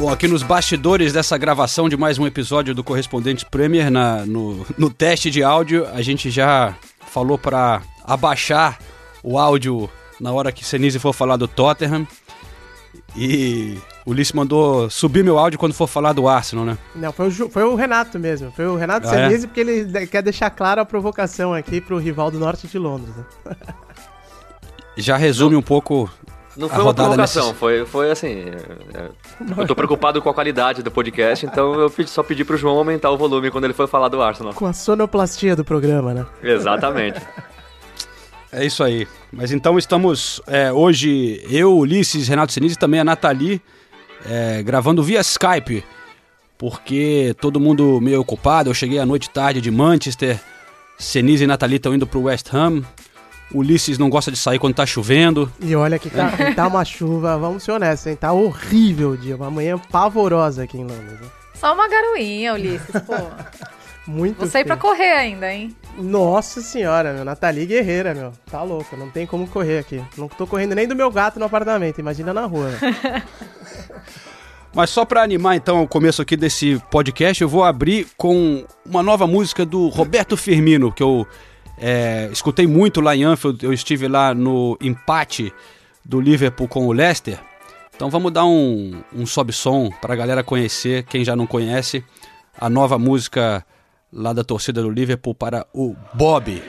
Bom, aqui nos bastidores dessa gravação de mais um episódio do Correspondente Premier, na, no, no teste de áudio, a gente já falou para abaixar o áudio na hora que Senise for falar do Tottenham. E o Ulisses mandou subir meu áudio quando for falar do Arsenal, né? Não, foi o, Ju- foi o Renato mesmo. Foi o Renato Ah, é? Senise, porque ele quer deixar clara a provocação aqui pro rival do norte de Londres. né? Já resume um pouco Não foi uma provocação, foi, foi assim. é, eu tô preocupado com a qualidade do podcast, então eu só pedi pro João aumentar o volume quando ele foi falar do Arsenal. Com a sonoplastia do programa, né? Exatamente. É isso aí. Mas então estamos é, hoje, eu, Ulisses, Renato Sinise e também a Nathalie, é, gravando via Skype, porque todo mundo meio ocupado. Eu cheguei à noite tarde de Manchester, Senise e Nathalie estão indo pro West Ham. Ulisses não gosta de sair quando tá chovendo. E olha que tá, que tá uma chuva, vamos ser honestos, hein? Tá horrível o dia, uma manhã pavorosa aqui em Londres. né? Só uma garoinha, Ulisses, pô. Muito Vou sair pra feio. correr ainda, hein? Nossa senhora, meu. Nathalie Guerreira, meu. Tá louco, não tem como correr aqui. Não tô correndo nem do meu gato no apartamento, imagina na rua. velho. Mas só pra animar então o começo aqui desse podcast, eu vou abrir com uma nova música do Roberto Firmino, que eu é, escutei muito lá em Anfield. Eu estive lá no empate do Liverpool com o Leicester. Então vamos dar um, um sobe-som pra galera conhecer, quem já não conhece, a nova música lá da torcida do Liverpool para o Bob.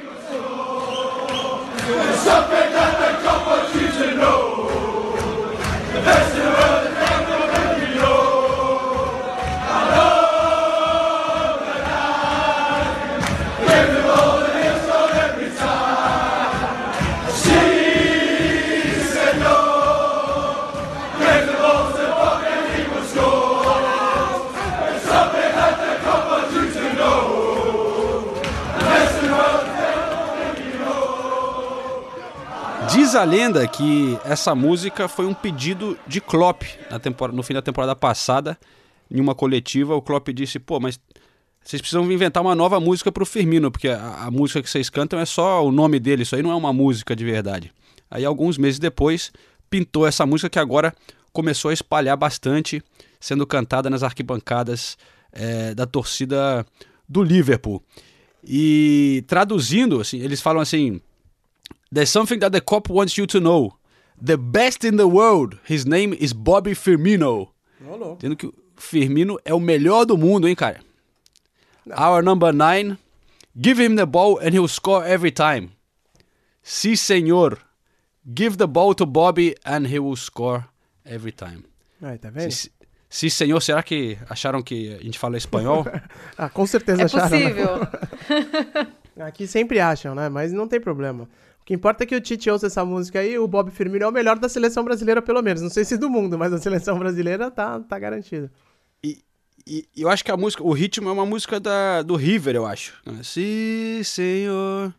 Diz a lenda que essa música foi um pedido de Klopp no fim da temporada passada, em uma coletiva. O Klopp disse: pô, mas vocês precisam inventar uma nova música pro Firmino, porque a, a música que vocês cantam é só o nome dele, isso aí não é uma música de verdade. Aí, alguns meses depois, pintou essa música que agora começou a espalhar bastante, sendo cantada nas arquibancadas eh, da torcida do Liverpool. E traduzindo, assim, eles falam assim. There's something that the cop wants you to know. The best in the world. His name is Bobby Firmino. Dizendo que o Firmino é o melhor do mundo, hein, cara? Our number nine. Give him the ball and he'll score every time. Si, senhor. Give the ball to Bobby and he will score every time. Aí, tá vendo? Si, si senhor, será que acharam que a gente fala espanhol? Ah, com certeza É acharam. né? possível. Aqui sempre acham, né? Mas não tem problema. O que importa é que o Tite ouça essa música aí, o Bob Firmino é o melhor da seleção brasileira, pelo menos. Não sei se do mundo, mas a seleção brasileira tá, tá garantida. E, e eu acho que a música, o ritmo é uma música da, do River, eu acho. Si, senhor.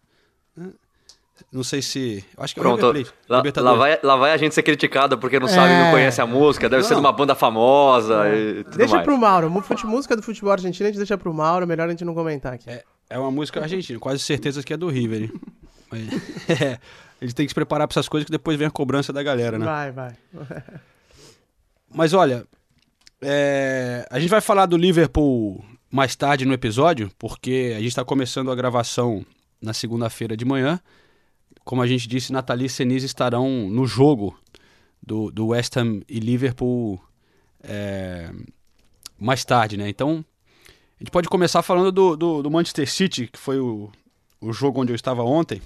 Não sei se. eu Acho que é Pronto, lá, lá vai, lá vai a gente ser criticado porque não sabe, É. não conhece a música, deve ser de uma banda famosa e tudo Deixa mais. pro Mauro. Música do futebol argentino a gente deixa pro Mauro. Melhor a gente não comentar aqui. É, é uma música argentina, quase certeza que é do River. Mas, é, ele tem que se preparar pra essas coisas que depois vem a cobrança da galera, né? Vai, vai. Mas olha, é, a gente vai falar do Liverpool mais tarde no episódio, porque a gente está começando a gravação na segunda-feira de manhã. Como a gente disse, Nathalie e Senise estarão no jogo do, do West Ham e Liverpool é, mais tarde, né? Então, a gente pode começar falando do, do, do Manchester City, que foi o, o jogo onde eu estava ontem.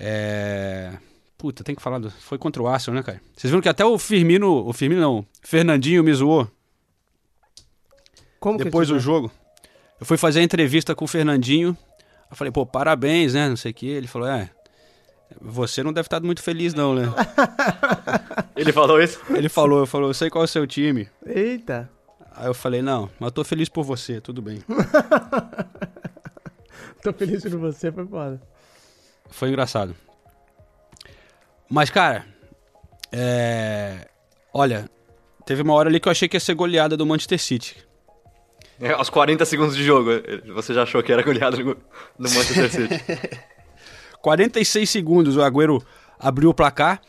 É... Puta, tem que falar. Do... Foi contra o Arsenal, né, cara? Vocês viram que até o Firmino. O Firmino não. Fernandinho me zoou Como que depois do jogo. Eu fui fazer a entrevista com o Fernandinho. Eu falei, pô, parabéns, né? Não sei o quê. Ele falou, é. Você não deve estar muito feliz, não, né? Ele falou isso? Ele falou, falou, eu sei qual é o seu time. Eita. Aí eu falei, não, mas eu tô feliz por você, tudo bem. Tô feliz por você, foi foda. Foi engraçado. Mas, cara, é... olha, teve uma hora ali que eu achei que ia ser goleada do Manchester City. É, aos 40 segundos de jogo, você já achou que era goleada no Manchester City. 46 segundos o Agüero abriu o placar.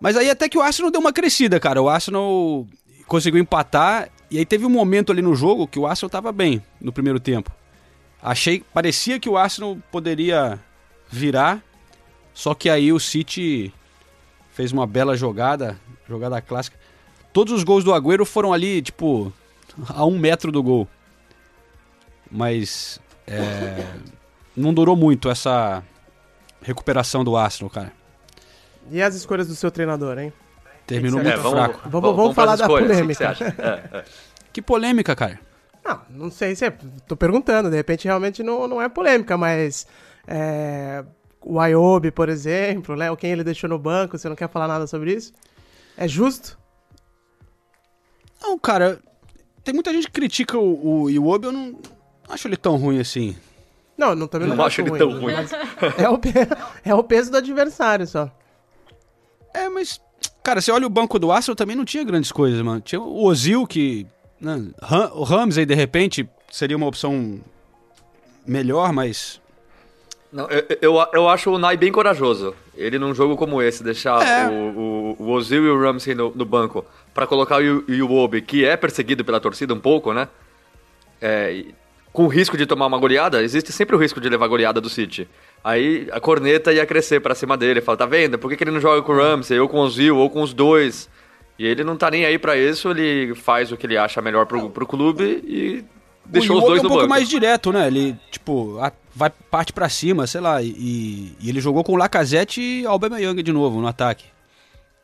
Mas aí até que o Arsenal deu uma crescida, cara. O Arsenal conseguiu empatar e aí teve um momento ali no jogo que o Arsenal tava bem no primeiro tempo. Achei, parecia que o Arsenal poderia virar, só que aí o City fez uma bela jogada, jogada clássica. Todos os gols do Agüero foram ali, tipo, a um metro do gol. Mas é, não durou muito essa recuperação do Arsenal, cara. E as escolhas do seu treinador, hein? Terminou É, muito vamos, fraco. Vamos- vamos falar pras da escolhas, polêmica. Que? É, é. Que polêmica, cara. Não, não sei se é. Tô perguntando, de repente realmente não, não é polêmica, mas. É, o Ayobi, por exemplo, né? Ou quem ele deixou no banco, você não quer falar nada sobre isso? É justo? Não, cara, tem muita gente que critica o, o Iwobi, eu não acho ele tão ruim assim. Não, não também não, Não acho ele tão ruim. É o, é o peso do adversário só. É, mas, cara, você olha o banco do Arsenal também não tinha grandes coisas, mano. Tinha o Ozil que. Né, o Ramsey, de repente, seria uma opção melhor, mas. Não, eu, eu, eu acho o Nai bem corajoso. Ele num jogo como esse, deixar É. o, o, o Ozil e o Ramsey no, no banco pra colocar o Iwobi, que é perseguido pela torcida um pouco, né? É, com o risco de tomar uma goleada, existe sempre o risco de levar goleada do City. Aí a corneta ia crescer pra cima dele, fala, tá vendo? Por que, que ele não joga com o Ramsey, ou com o Ozil, ou com os dois? E ele não tá nem aí pra isso, ele faz o que ele acha melhor pro, pro clube e deixou o os dois é um no pouco banco. mais direto, né? Ele, tipo, a- vai parte pra cima, sei lá, e, e ele jogou com o Lacazette e Aubameyang de novo no ataque.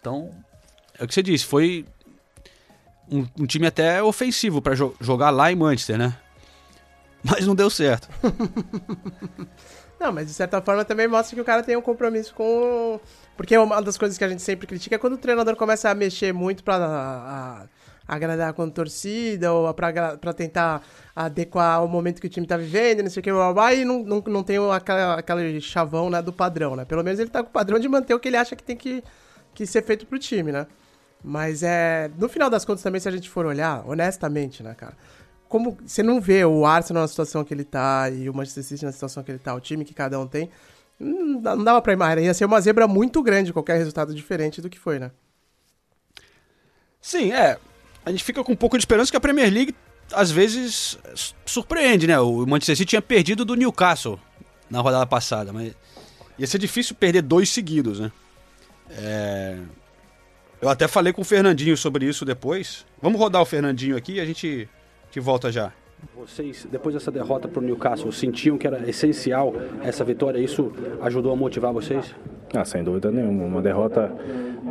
Então, é o que você disse, foi um, um time até ofensivo pra jo- jogar lá em Manchester, né? Mas não deu certo. Não, mas de certa forma também mostra que o cara tem um compromisso com. Porque uma das coisas que a gente sempre critica é quando o treinador começa a mexer muito pra a- a agradar com a torcida ou pra tentar adequar ao momento que o time tá vivendo, não sei o que, blá, blá, e não, não, não tem aquela, aquele chavão né, do padrão, né? Pelo menos ele tá com o padrão de manter o que ele acha que tem que, que ser feito pro time, né? Mas é. No final das contas, também, se a gente for olhar, honestamente, né, cara? Como você não vê o Arsenal na situação que ele tá e o Manchester City na situação que ele tá, o time que cada um tem, dá- não dava pra imaginar. Ia ser uma zebra muito grande qualquer resultado diferente do que foi, né? Sim, é. A gente fica com um pouco de esperança que a Premier League às vezes surpreende, né? O Manchester City tinha perdido do Newcastle na rodada passada, mas ia ser difícil perder dois seguidos, né? É, Eu até falei com o Fernandinho sobre isso depois. Vamos rodar o Fernandinho aqui e a gente, te volta já. Vocês, depois dessa derrota para o Newcastle, sentiam que era essencial essa vitória? Isso ajudou a motivar vocês? Ah, sem dúvida nenhuma, uma derrota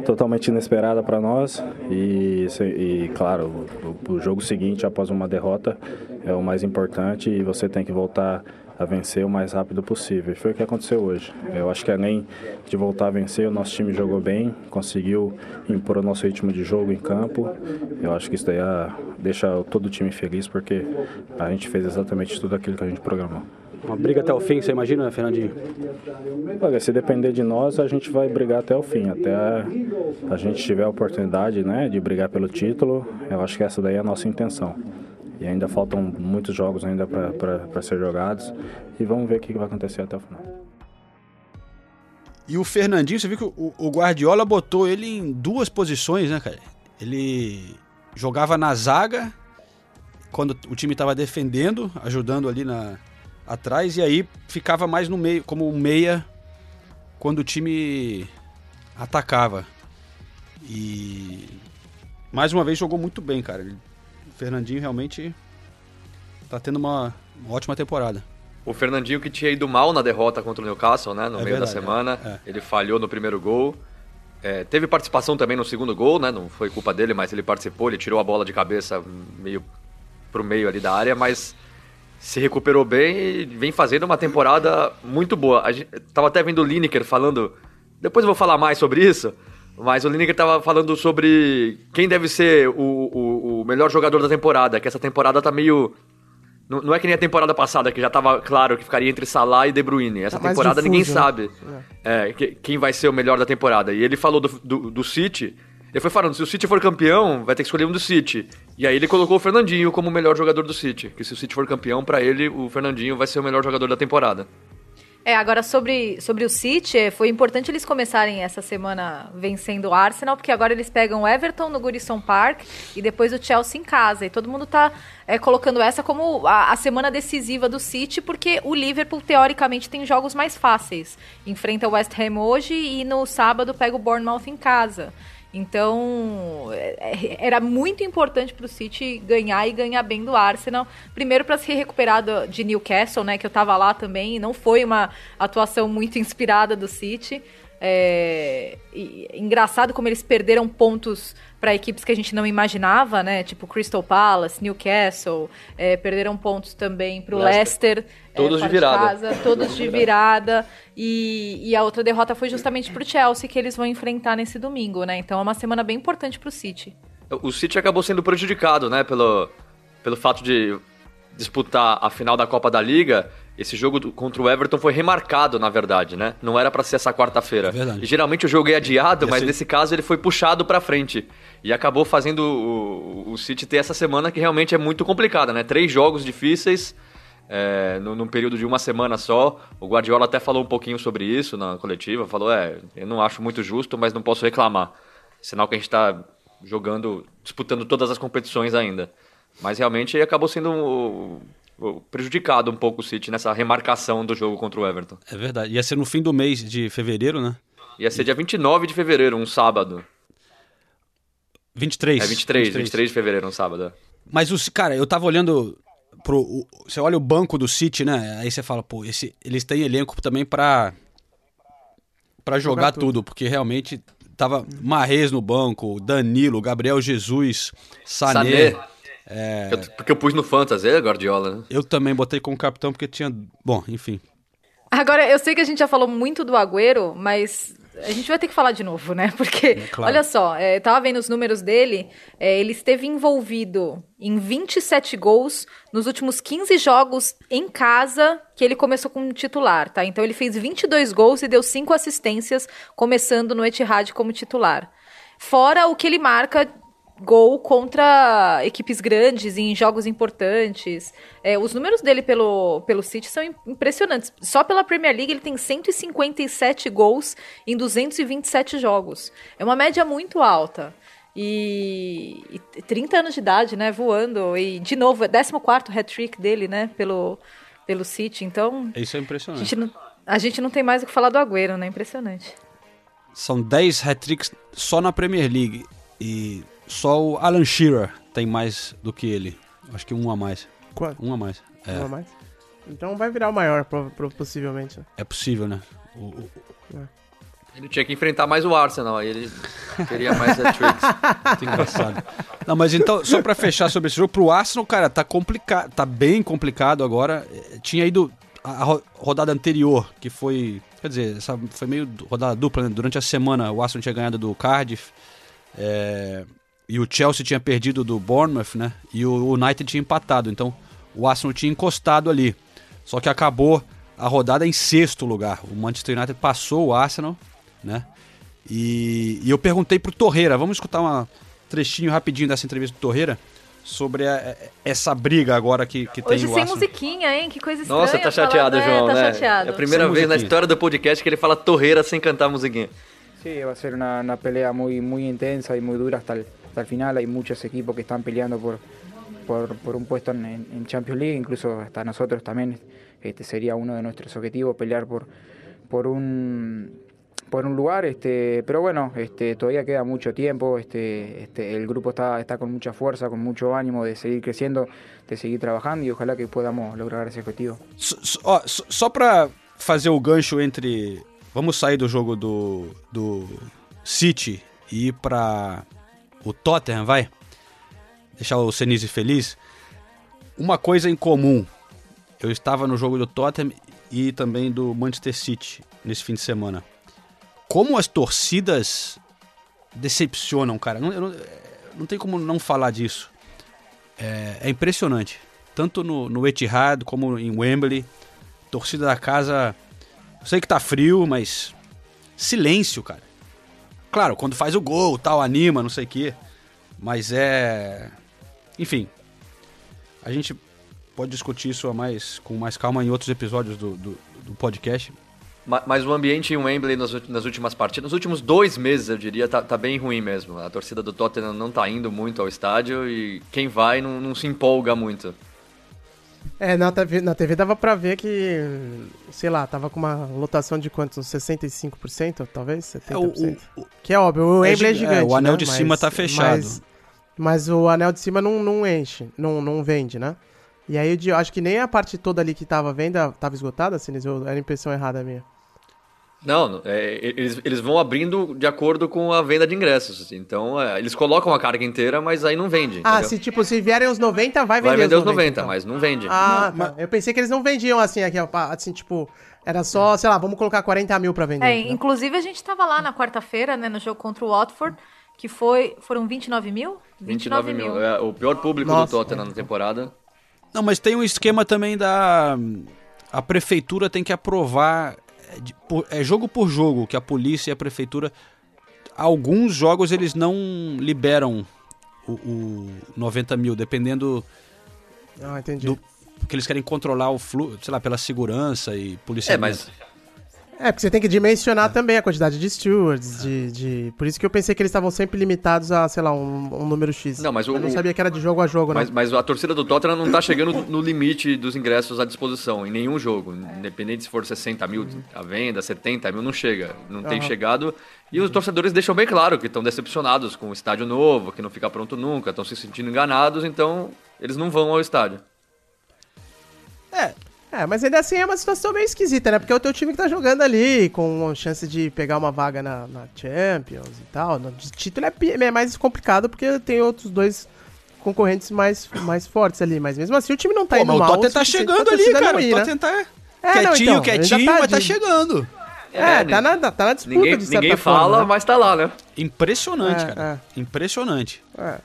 totalmente inesperada para nós e, e, claro, o, o jogo seguinte após uma derrota é o mais importante e você tem que voltar a vencer o mais rápido possível. E foi o que aconteceu hoje. Eu acho que além de voltar a vencer, o nosso time jogou bem, conseguiu impor o nosso ritmo de jogo em campo. Eu acho que isso daí ah, deixa todo o time feliz porque a gente fez exatamente tudo aquilo que a gente programou. Uma briga até o fim, você imagina, Fernandinho? Olha, se depender de nós, a gente vai brigar até o fim, até a, a gente tiver a oportunidade né, de brigar pelo título. Eu acho que essa daí é a nossa intenção. E ainda faltam muitos jogos ainda para ser jogados e vamos ver o que vai acontecer até o final. E o Fernandinho, você viu que o, o Guardiola botou ele em duas posições, né, cara? Ele jogava na zaga quando o time estava defendendo, ajudando ali na atrás, e aí ficava mais no meio, como um meia quando o time atacava. E mais uma vez jogou muito bem, cara. Ele- Fernandinho realmente tá tendo uma, uma ótima temporada. O Fernandinho que tinha ido mal na derrota contra o Newcastle, né? No É meio da verdade, semana. é, é. Ele falhou no primeiro gol. É, teve participação também no segundo gol, né? Não foi culpa dele, mas ele participou, ele tirou a bola de cabeça meio pro meio ali da área, mas se recuperou bem e vem fazendo uma temporada muito boa. A gente, tava até vendo o Lineker falando. Depois eu vou falar mais sobre isso. Mas o Lineker tava falando sobre quem deve ser o, o, o melhor jogador da temporada, que essa temporada tá meio. Não, não é que nem a temporada passada, que já tava claro que ficaria entre Salah e De Bruyne. Essa Tá temporada ninguém difuso, né? sabe é, que- quem vai ser o melhor da temporada. E ele falou do, do, do City. Ele foi falando, se o City for campeão, vai ter que escolher um do City. E aí ele colocou o Fernandinho como o melhor jogador do City. Que se o City for campeão, pra ele, o Fernandinho vai ser o melhor jogador da temporada. É, agora sobre, sobre o City, é, foi importante eles começarem essa semana vencendo o Arsenal, porque agora eles pegam o Everton no Goodison Park e depois o Chelsea em casa. E todo mundo tá é, colocando essa como a, a semana decisiva do City, porque o Liverpool, teoricamente, tem jogos mais fáceis. Enfrenta o West Ham hoje e no sábado pega o Bournemouth em casa. Então, é- é- era muito importante para o City ganhar e ganhar bem do Arsenal. Primeiro para se recuperar de Newcastle, né, que eu estava lá também, e não foi uma atuação muito inspirada do City. É, e- engraçado como eles perderam pontos para equipes que a gente não imaginava, né? Tipo Crystal Palace, Newcastle, é, perderam pontos também para o Leicester. Leicester. é, Todos de fora virada. casa, todos de virada. E, e a outra derrota foi justamente pro Chelsea, que eles vão enfrentar nesse domingo, né? Então é uma semana bem importante pro City. O City acabou sendo prejudicado, né, pelo, pelo fato de disputar a final da Copa da Liga. Esse jogo contra o Everton foi remarcado, na verdade, né? Não era pra ser essa quarta-feira. É geralmente o jogo é adiado, Ia mas nesse caso ele foi puxado pra frente. E acabou fazendo o, o City ter essa semana que realmente é muito complicada, né? Três jogos difíceis é, num, num período de uma semana só. O Guardiola até falou um pouquinho sobre isso na coletiva. Falou, é, eu não acho muito justo, mas não posso reclamar. Sinal que a gente tá jogando, disputando todas as competições ainda. Mas realmente acabou sendo prejudicado um pouco o City nessa remarcação do jogo contra o Everton. É verdade. Ia ser no fim do mês de fevereiro, né? Ia ser dia 29 de fevereiro, um sábado. 23. É 23, 23 de fevereiro, um sábado. é. Mas, os, cara, eu tava olhando pro... o- você olha o banco do City, né? Aí você fala, pô, esse, eles têm elenco também pra... Pra jogar, Jogar tudo. tudo. porque realmente tava Marrez no banco, Danilo, Gabriel Jesus, Sané. Sané. É, Eu- porque eu pus no Fantasy, é Guardiola, né? eu também botei como capitão porque tinha... Bom, enfim. Agora, eu sei que a gente já falou muito do Agüero, mas a gente vai ter que falar de novo, né? Porque, claro. olha só, é, tava vendo os números dele, é, ele esteve envolvido em 27 gols nos últimos 15 jogos em casa que ele começou como titular, tá? Então ele fez 22 gols e deu 5 assistências, começando no Etihad como titular. Fora o que ele marca gol contra equipes grandes em jogos importantes. É, os números dele pelo, pelo City são im- impressionantes. Só pela Premier League ele tem 157 gols em 227 jogos. É uma média muito alta. E, e 30 anos de idade, né, voando. E, de novo, é 14º hat-trick dele, né, pelo, pelo City. Então, Isso é a impressionante. gente, não, a gente não tem mais o que falar do Agüero, né? Impressionante. São 10 hat-tricks só na Premier League. E só o Alan Shearer tem mais do que ele. Acho que um a mais. Quanto? Um a mais. É, Não é mais? Então vai virar o maior, possivelmente. né? é possível, né? O- o- Ele tinha que enfrentar mais o Arsenal, aí ele teria mais hat-tricks. Muito engraçado. Não, mas então, só pra fechar sobre esse jogo, pro Arsenal, cara, tá complicado, tá bem complicado agora. Eh, Tinha ido a a ro- rodada anterior, que foi, quer dizer, essa foi meio rodada dupla, né? Durante a semana o Arsenal tinha ganhado do Cardiff, eh, e o Chelsea tinha perdido do Bournemouth, né? E o United tinha empatado, então o Arsenal tinha encostado ali. Só que acabou a rodada em sexto lugar. O Manchester United passou o Arsenal, né? E, e eu perguntei pro Torreira, vamos escutar um trechinho rapidinho dessa entrevista do Torreira sobre a- essa briga agora que, que tem Hoje o sem Arsenal. musiquinha, hein? Que coisa estranha. Nossa, tá chateado, é, João, tá né? chateado. É a primeira Sem vez na musiquinha. história do podcast que ele fala torreira sem cantar musiquinha. Sí, va a ser una, una pelea muy, muy intensa y muy dura hasta el, hasta el final. Hay muchos equipos que están peleando por, por, un puesto en, Champions League, incluso hasta nosotros también. Este sería uno de nuestros objetivos, pelear por, por un por un lugar, este, pero bueno, este, todavía queda mucho tiempo, este, este, el grupo está, está con mucha fuerza, con mucho ánimo de seguir creciendo, de seguir trabajando y ojalá que podamos lograr ese objetivo. S- só pra fazer o gancho entre. Vamos sair do jogo do, do City e ir pra o Tottenham, vai? Deixar o Senise feliz. Uma coisa em comum. Eu estava no jogo do Tottenham e também do Manchester City nesse fim de semana. Como as torcidas decepcionam, cara. Não, não, não tem como não falar disso. É, é impressionante. Tanto no, no Etihad como em Wembley. Torcida da casa. Eu sei que tá frio, mas. Silêncio, cara. Claro, quando faz o gol, tal, anima, não sei o quê. Mas é. Enfim. A gente pode discutir isso mais, com mais calma em outros episódios do, do, do podcast. Ma- Mas o ambiente em Wembley nas, nas últimas partidas, nos últimos dois meses, eu diria, tá, tá bem ruim mesmo. A torcida do Tottenham não tá indo muito ao estádio e quem vai não, não se empolga muito. É, na TV, na TV dava pra ver que, sei lá, tava com uma lotação de quantos? Uns 65%, talvez? 70%. É, o- o- que é óbvio, o É Wembley é gi- gigante, é, o anel né? de cima tá fechado. Mas, mas o anel de cima não, não enche, não, não vende, né? E aí eu acho que nem a parte toda ali que tava venda tava esgotada, Sinis, ou era a impressão errada minha. Não, é, eles, eles vão abrindo de acordo com a venda de ingressos. Então, é, eles colocam a carga inteira, mas aí não vende. Ah, entendeu? se tipo, se vierem os 90, vai vender Vai vender os 90, 90, então. mas não vende. Ah, tá. Eu pensei que eles não vendiam assim, aqui, ó, assim, tipo, era só, sei lá, vamos colocar 40 mil pra vender. É, entendeu? inclusive a gente tava lá na quarta-feira, né, no jogo contra o Watford, que foi. Foram 29 mil? 29 mil. É o pior público Nossa. do Tottenham na temporada. Não, mas tem um esquema também da. A prefeitura tem que aprovar. É, é jogo por jogo que a polícia e a prefeitura. Alguns jogos eles não liberam o, o 90 mil, dependendo. Ah, entendi. Do, porque eles querem controlar o fluxo, sei lá, pela segurança e polícia. É, mas É, porque você tem que dimensionar também a quantidade de stewards, de, de... Por isso que eu pensei que eles estavam sempre limitados a, sei lá, um, um número X. Não, mas o- Eu não sabia que era de jogo a jogo, né? Mas, mas a torcida do Tottenham não tá chegando no limite dos ingressos à disposição em nenhum jogo. Independente se for 60 mil à venda, 70 mil, não chega. Não tem Aham. chegado. E os torcedores deixam bem claro que estão decepcionados com o estádio novo, que não fica pronto nunca, estão se sentindo enganados, então eles não vão ao estádio. É, mas ainda assim é uma situação meio esquisita, né? Porque é o teu time que tá jogando ali, com chance de pegar uma vaga na, na Champions e tal. No de título é, é mais complicado porque tem outros dois concorrentes mais, mais fortes ali. Mas mesmo assim o time não tá Pô, indo mas o mal. Tottenham tá chegando ali, cara. não O ir, né? Tottenham tá É, não, quietinho, então, quietinho, tá mas tá de- chegando. É, tá, na, tá na disputa Ninguém, de certa ninguém forma, fala, né? mas tá lá, né? Impressionante, É, cara. Impressionante. É.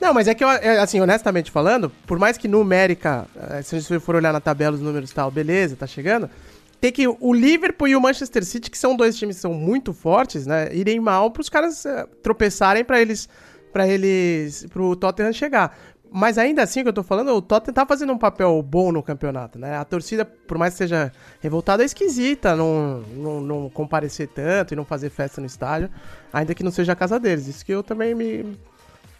Não, mas é que, eu, é, assim, honestamente falando, por mais que numérica, eh, se você for olhar na tabela os números e tal, beleza, tá chegando, tem que o Liverpool e o Manchester City, que são dois times que são muito fortes, né, irem mal pros caras eh, tropeçarem pra eles, para eles, pro Tottenham chegar. Mas ainda assim, o que eu tô falando, o Tottenham tá fazendo um papel bom no campeonato, né? A torcida, por mais que seja revoltada, é esquisita não, não, não comparecer tanto e não fazer festa no estádio, ainda que não seja a casa deles. Isso que eu também me,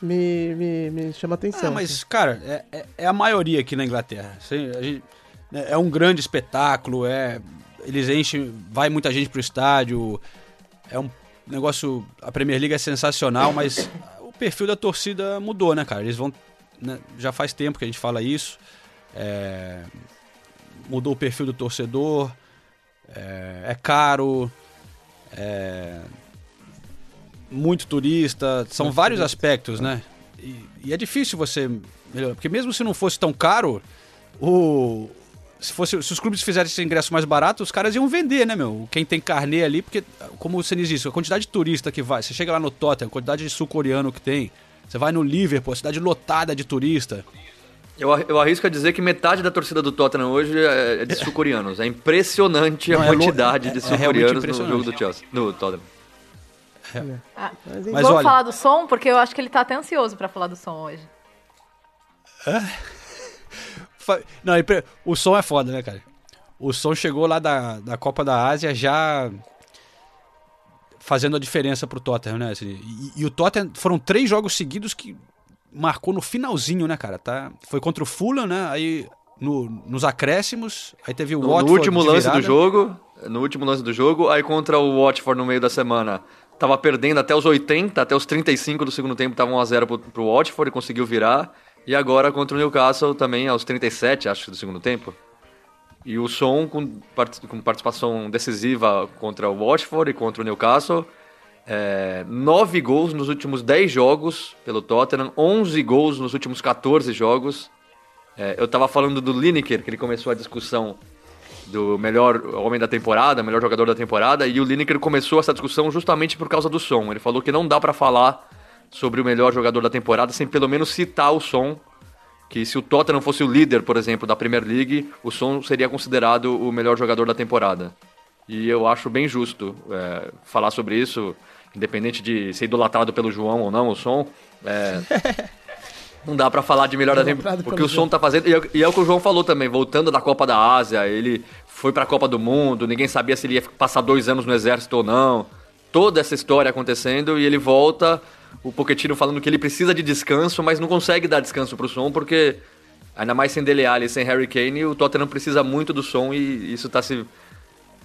me, me, me chama atenção. Ah, mas, cara, é, é- é a maioria aqui na Inglaterra. Assim, né, é um grande espetáculo, é, eles enchem, vai muita gente pro estádio, é um negócio, a Premier League é sensacional, mas o perfil da torcida mudou, né, cara? Eles vão, né, já faz tempo que a gente fala isso, é, mudou o perfil do torcedor, é, é caro, é, muito turista, são Muito vários turista. aspectos, né? E, e é difícil você melhorar, porque mesmo se não fosse tão caro, o se fosse se os clubes fizessem esse ingresso mais barato, os caras iam vender, né, meu? Quem tem carnê ali, porque como você diz isso, a quantidade de turista que vai, você chega lá no Tottenham, a quantidade de sul-coreano que tem, você vai no Liverpool, a cidade lotada de turista. Eu, eu arrisco a dizer que metade da torcida do Tottenham hoje é é de sul-coreanos. É impressionante a Não, é quantidade é- de é realmente sul-coreanos no impressionante. jogo do Chelsea, do Tottenham. Ah, Mas vamos olha- falar do som, porque eu acho que ele tá até ansioso pra falar do som hoje. Fa- Não, o som é foda, né, cara? O som chegou lá da, da Copa da Ásia já fazendo a diferença pro Tottenham, né? assim, e, e o Tottenham foram três jogos seguidos que marcou no finalzinho, né, cara? Tá? Foi contra o Fulham, né? Aí no- nos acréscimos, aí teve o No, no Watford último de lance do jogo, no último lance do jogo, aí contra o Watford no meio da semana, tava perdendo até os 80, até os 35 do segundo tempo, tava 1 a 0 pro, pro Watford e conseguiu virar. E agora contra o Newcastle também aos 37, acho, do segundo tempo. E o som com, com participação decisiva contra o Watford e contra o Newcastle. É, nove gols nos últimos 10 jogos pelo Tottenham, 11 gols nos últimos 14 jogos. É, eu tava falando do Lineker, que ele começou a discussão do melhor homem da temporada, melhor jogador da temporada, e o Lineker começou essa discussão justamente por causa do som. Ele falou que não dá para falar sobre o melhor jogador da temporada sem pelo menos citar o som. Que se o Tottenham fosse o líder, por exemplo, da Premier League, o som seria considerado o melhor jogador da temporada. E eu acho bem justo é, falar sobre isso, independente de ser idolatrado pelo João ou não, o som. É, não dá pra falar de melhor da temporada, porque o som tá fazendo. E é, e é o que o João falou também, voltando da Copa da Ásia, ele foi pra Copa do Mundo, ninguém sabia se ele ia passar dois anos no exército ou não. Toda essa história acontecendo e ele volta, o Pochettino falando que ele precisa de descanso, mas não consegue dar descanso pro som, porque ainda mais sem Dele Alli e sem Harry Kane, o Tottenham precisa muito do som e isso tá se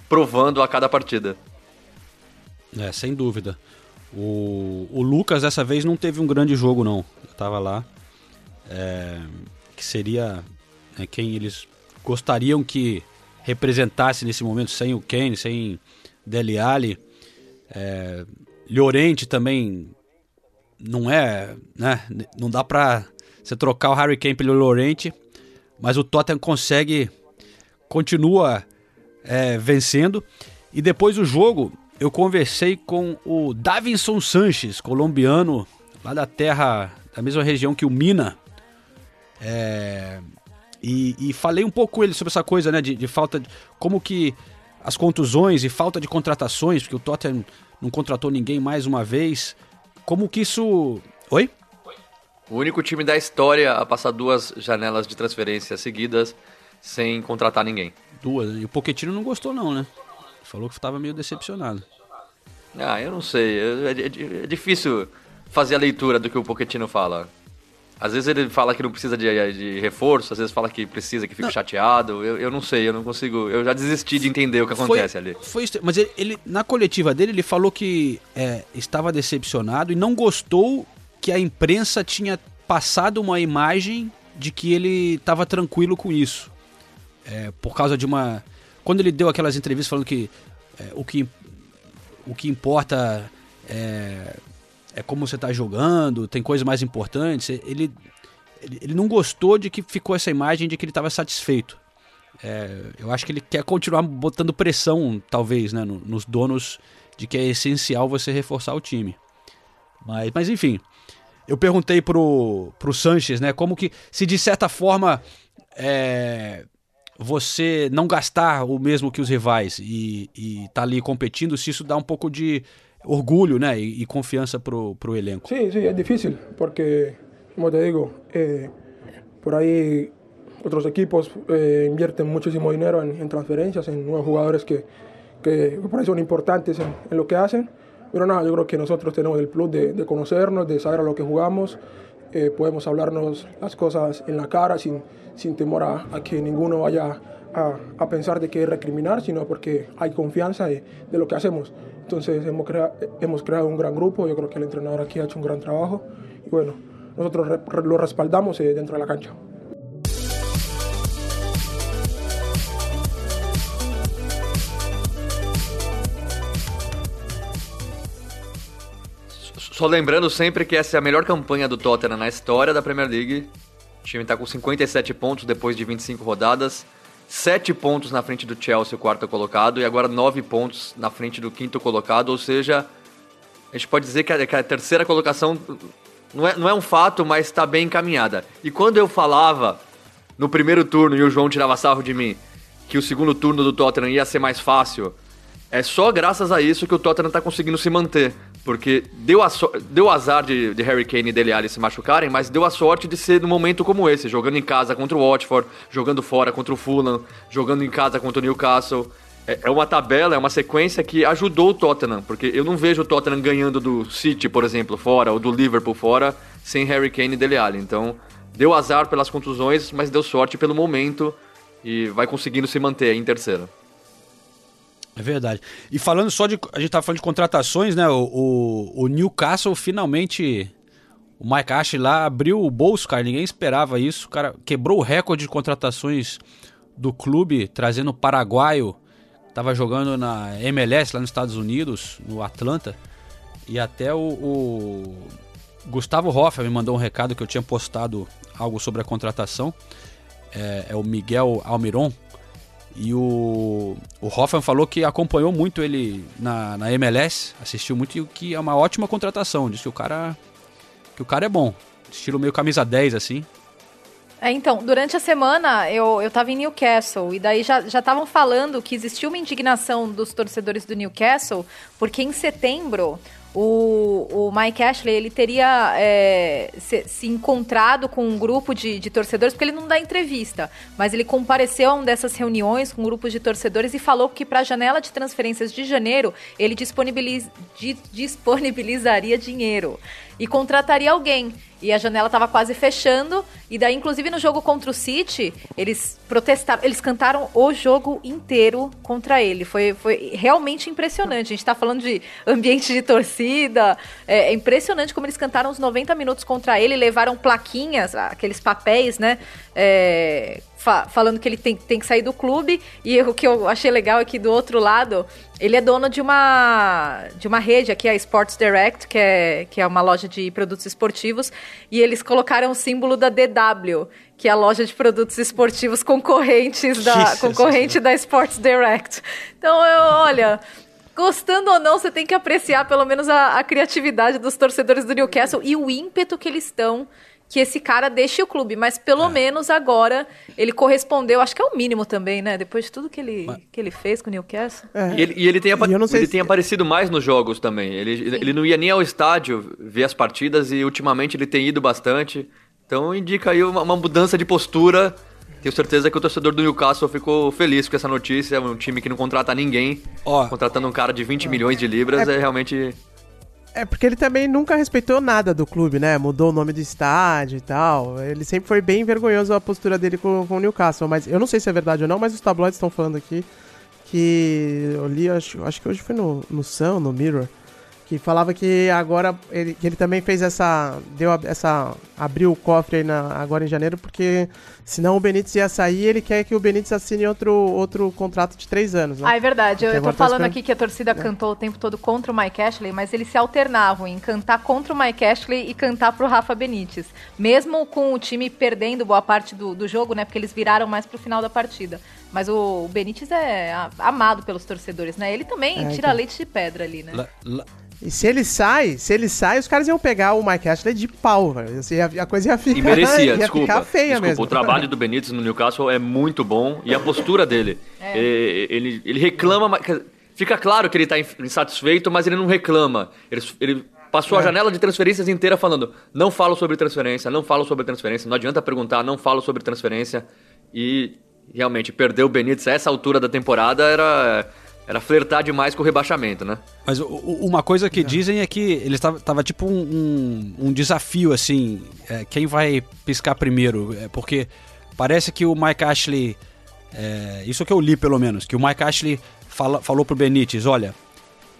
provando a cada partida. É, sem dúvida. O, o Lucas dessa vez não teve um grande jogo, não. Eu tava lá. É, que seria né, quem eles gostariam que representasse nesse momento, sem o Kane, sem Dele Alli. É, Llorente também não é, né? Não dá pra você trocar o Harry Kane pelo Llorente, mas o Tottenham consegue, continua é, vencendo. E depois do jogo, eu conversei com o Davinson Sanches, colombiano, lá da terra, da mesma região que o Mina. É, e, e, falei um pouco com ele sobre essa coisa, né, de, de, falta de. como que as contusões e falta de contratações, porque o Tottenham não contratou ninguém mais uma vez. Como que isso. Oi? O único time da história a passar duas janelas de transferência seguidas sem contratar ninguém. Duas. E o Pochettino não gostou, não, né? Falou que estava meio decepcionado. Ah, eu não sei. É, é, é, difícil fazer a leitura do que o Pochettino fala. Às vezes ele fala que não precisa de, de reforço, às vezes fala que precisa, que fica não. chateado. Eu, eu não sei, eu não consigo. Eu já desisti de entender o que acontece foi, ali. Foi, mas ele, ele, na coletiva dele, ele falou que é, estava decepcionado e não gostou que a imprensa tinha passado uma imagem de que ele estava tranquilo com isso. É, por causa de uma. Quando ele deu aquelas entrevistas falando que é, o que o que importa é, é como você está jogando, tem coisas mais importantes. Ele, ele, não gostou de que ficou essa imagem de que ele estava satisfeito. É, eu acho que ele quer continuar botando pressão, talvez, né, no, nos donos de que é essencial você reforçar o time. Mas, mas enfim, eu perguntei pro, pro Sanches, né, como que, se de certa forma é, você não gastar o mesmo que os rivais e, e tá ali competindo, se isso dá um pouco de orgulho né, e, e confiança pro, pro elenco. Sí, sí, es difícil, porque, como te digo, eh, por ahí otros equipos eh, invierten muchísimo dinero en, en, transferencias, en nuevos jugadores que, que por ahí son importantes en, lo que hacen. Pero nada, yo creo que nosotros tenemos el plus de, de conocernos, de saber a lo que jugamos. Eh, podemos hablarnos las cosas en la cara sin, sin temor a, a, que ninguno vaya a, a, pensar de que recriminar, sino porque hay confianza de, de lo que hacemos. Entonces hemos, crea, hemos creado un gran grupo, yo creo que el entrenador aquí ha hecho un gran trabajo y bueno, nosotros re, lo respaldamos eh, dentro de la cancha. Só lembrando sempre que essa é a melhor campanha do Tottenham na história da Premier League. O time está com 57 pontos depois de 25 rodadas. 7 pontos na frente do Chelsea, o quarto colocado, e agora 9 pontos na frente do quinto colocado, ou seja, a gente pode dizer que a, que a terceira colocação não é, não é um fato, mas está bem encaminhada. E quando eu falava no primeiro turno, e o João tirava sarro de mim, que o segundo turno do Tottenham ia ser mais fácil, é só graças a isso que o Tottenham está conseguindo se manter. Porque deu, a so deu azar de, de Harry Kane e Dele Alli se machucarem, mas deu a sorte de ser num momento como esse, jogando em casa contra o Watford, jogando fora contra o Fulham, jogando em casa contra o Newcastle. É, é uma tabela, é uma sequência que ajudou o Tottenham, porque eu não vejo o Tottenham ganhando do City, por exemplo, fora, ou do Liverpool fora, sem Harry Kane e Dele Alli. Então, deu azar pelas contusões, mas deu sorte pelo momento e vai conseguindo se manter em terceiro. É verdade. E falando só de. A gente tava falando de contratações, né? O, o, o Newcastle finalmente. O Mike Ashley lá abriu o bolso, cara. Ninguém esperava isso. O cara quebrou o recorde de contratações do clube, trazendo o paraguaio. Tava jogando na MLS lá nos Estados Unidos, no Atlanta. E até o, o Gustavo Hoffa me mandou um recado que eu tinha postado algo sobre a contratação. É, é o Miguel Almiron E o, o Hoffman falou que acompanhou muito ele na, na MLS, assistiu muito e que é uma ótima contratação. Diz que o cara, que o cara é bom. Estilo meio camisa 10, assim. É, então, durante a semana eu, eu tava em Newcastle e daí já estavam falando que existiu uma indignação dos torcedores do Newcastle, porque em setembro o, o Mike Ashley ele teria é, se, se, encontrado com um grupo de, de, torcedores, porque ele não dá entrevista, mas ele compareceu a uma dessas reuniões com grupos de torcedores e falou que para a janela de transferências de janeiro ele disponibiliz, di, disponibilizaria dinheiro e contrataria alguém. E a janela estava quase fechando. E daí, inclusive, no jogo contra o City, eles protestaram, eles cantaram o jogo inteiro contra ele. Foi, foi realmente impressionante. A gente está falando de ambiente de torcida. É, é, impressionante como eles cantaram os 90 minutos contra ele, levaram plaquinhas, aqueles papéis, né? É, fa falando que ele tem, tem que sair do clube. E o que eu achei legal é que do outro lado, ele é dono de uma, de uma rede aqui, a Sports Direct, que é, que é uma loja de produtos esportivos. E eles colocaram o símbolo da DW, que é a loja de produtos esportivos concorrentes da, concorrente da Sports Direct. Então, eu, olha, gostando ou não, você tem que apreciar pelo menos a, a, criatividade dos torcedores do Newcastle e o ímpeto que eles estão que esse cara deixe o clube, mas pelo é. menos agora ele correspondeu, acho que é o mínimo também, né? Depois de tudo que ele, mas... que ele fez com o Newcastle. É. E ele, e ele, tem, apa... ele se... tem aparecido mais nos jogos também. Ele, ele não ia nem ao estádio ver as partidas e ultimamente ele tem ido bastante. Então indica aí uma, uma mudança de postura. Tenho certeza que o torcedor do Newcastle ficou feliz com essa notícia. É um time que não contrata ninguém. Ó, contratando um cara de 20 milhões de libras é, é realmente é porque ele também nunca respeitou nada do clube, né? Mudou o nome do estádio e tal. Ele sempre foi bem vergonhoso a postura dele com, com o Newcastle. Mas eu não sei se é verdade ou não, mas os tabloides estão falando aqui que eu li, acho, acho que hoje foi no, no Sun, no Mirror, que falava que agora ele, que ele também fez essa deu essa abriu o cofre aí na, agora em janeiro porque senão o Benítez ia sair ele quer que o Benítez assine outro, outro contrato de três anos né? ah é verdade eu, eu tô falando aqui que a torcida é. cantou o tempo todo contra o Mike Ashley mas eles se alternavam em cantar contra o Mike Ashley e cantar pro Rafa Benítez mesmo com o time perdendo boa parte do, do jogo né porque eles viraram mais pro final da partida mas o, o Benítez é amado pelos torcedores né ele também é, tira então. leite de pedra ali né e se ele sai, se ele sai, os caras iam pegar o Mike Ashley de pau, velho. Assim, a, coisa ia ficar, e merecia, ia desculpa, ficar feia desculpa, mesmo. O trabalho do Benítez no Newcastle é muito bom e a postura dele. É. Ele, ele, ele, reclama, fica claro que ele está insatisfeito, mas ele não reclama. Ele, ele passou é. a janela de transferências inteira falando: não falo sobre transferência, não falo sobre transferência, não adianta perguntar, não falo sobre transferência. E realmente, perder o Benítez a essa altura da temporada era era flertar demais com o rebaixamento, né? Mas uma coisa que dizem é que ele estava tava tipo um, um, um, desafio, assim, é, quem vai piscar primeiro? É, porque parece que o Mike Ashley, é, isso que eu li pelo menos, que o Mike Ashley fala, falou pro Benítez, olha,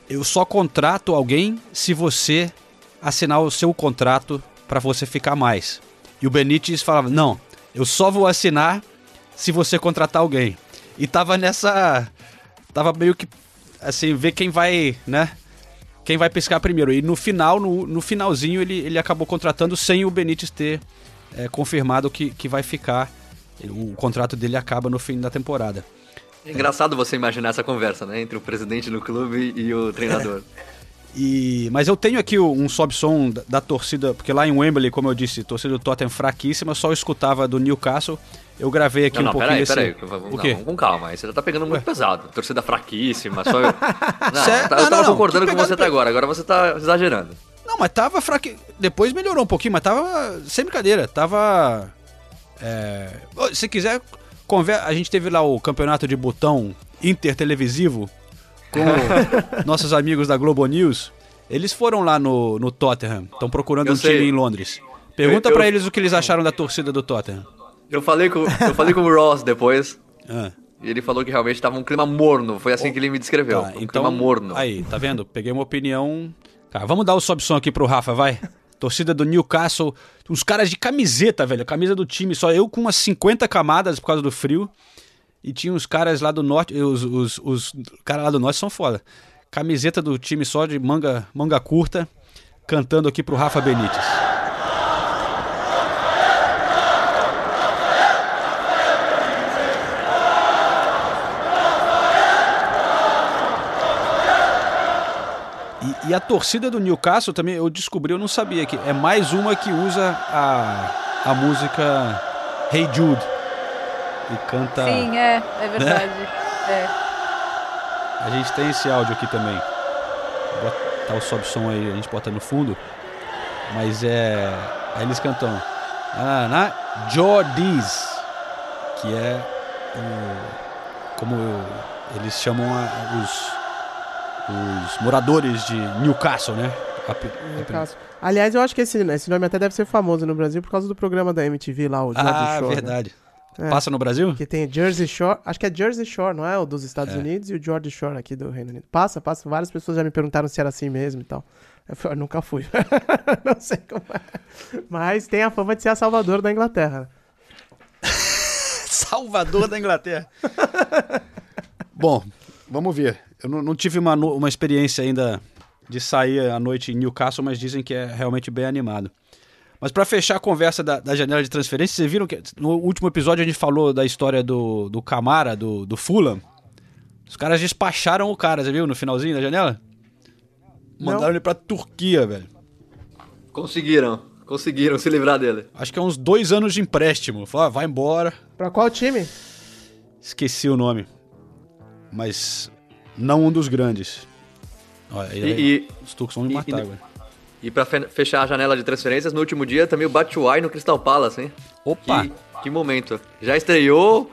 eu só contrato alguém se você assinar o seu contrato para você ficar mais. E o Benítez falava, não, eu só vou assinar se você contratar alguém. E tava nessa tava meio que assim, ver quem vai, né? Quem vai pescar primeiro. E no final, no, no finalzinho, ele, ele acabou contratando sem o Benítez ter é, confirmado que, que vai ficar. O contrato dele acaba no fim da temporada. É engraçado você imaginar essa conversa, né? Entre o presidente do clube e o treinador. E, mas eu tenho aqui um sobe-som da, da, torcida, porque lá em Wembley, como eu disse, torcida do Tottenham fraquíssima, só escutava do Newcastle. Eu gravei aqui não, um não, pouquinho peraí, peraí. Vamos, o quê? Não, vamos com calma. Aí você tá pegando muito Ué? pesado. Torcida fraquíssima. Só... não, Certo? eu tava concordando com você até agora. Agora você tá exagerando. Não, mas tava fraque... Depois melhorou um pouquinho, mas tava... Sem brincadeira. Tava... É... Se quiser, conver... a gente teve lá o campeonato de botão intertelevisivo com nossos amigos da Globo News. Eles foram lá no, no Tottenham. Estão procurando eu um sei. time em Londres. Pergunta para eles o que eles acharam da torcida do Tottenham. Eu falei com, eu falei com o Ross depois. Ah. E ele falou que realmente tava um clima morno. Foi assim oh. que ele me descreveu. Tá, um então, clima morno. Aí, tá vendo? Peguei uma opinião. Cara, vamos dar o sobe som aqui pro Rafa, vai. Torcida do Newcastle. Uns caras de camiseta, velho. Camisa do time. Só eu com umas 50 camadas por causa do frio. E tinha uns caras lá do norte. Os, os, os caras lá do norte são foda. Camiseta do time só de manga, manga curta. Cantando aqui pro Rafa Benítez. E a torcida do Newcastle também, eu descobri, eu não sabia que é mais uma que usa a, a música Hey Jude. E canta. Sim, é, é verdade. É. A gente tem esse áudio aqui também. Vou botar o sobe som aí, a gente bota no fundo. Mas é. Aí eles cantam. Ah, na Jordis. Que é o. Como eu- eles chamam a- os, os moradores de Newcastle, né? Newcastle. Aliás, eu acho que esse, esse nome até deve ser famoso no Brasil por causa do programa da MTV lá, o Jersey Ah, Shore. né? verdade. É. Passa no Brasil? Que tem Jersey Shore, acho que é Jersey Shore, não é? O dos Estados É. Unidos e o George Shore aqui do Reino Unido. Passa, passa. Várias pessoas já me perguntaram se era assim mesmo e tal. Eu, falei, "Eu nunca fui. não sei como é. Mas tem a fama de ser a Salvador da Inglaterra. Salvador da Inglaterra. Bom, vamos ver. Eu não, não tive uma, uma experiência ainda de sair à noite em Newcastle, mas dizem que é realmente bem animado. Mas para fechar a conversa da, da janela de transferência, vocês viram que no último episódio a gente falou da história do, do Camara, do, do Fulham. Os caras despacharam o cara, você viu, no finalzinho da janela? Mandaram Não. ele pra Turquia, velho. Conseguiram. Conseguiram se livrar dele. Acho que é uns dois anos de empréstimo. Fala, ah, vai embora. Pra qual time? Esqueci o nome. Mas não um dos grandes. Olha, aí, E- e- os turcos vão me e- matar e- agora. E pra fe- fechar a janela de transferências, no último dia também o Batshuayi no Crystal Palace, hein? Opa! Que, que momento. Já estreou,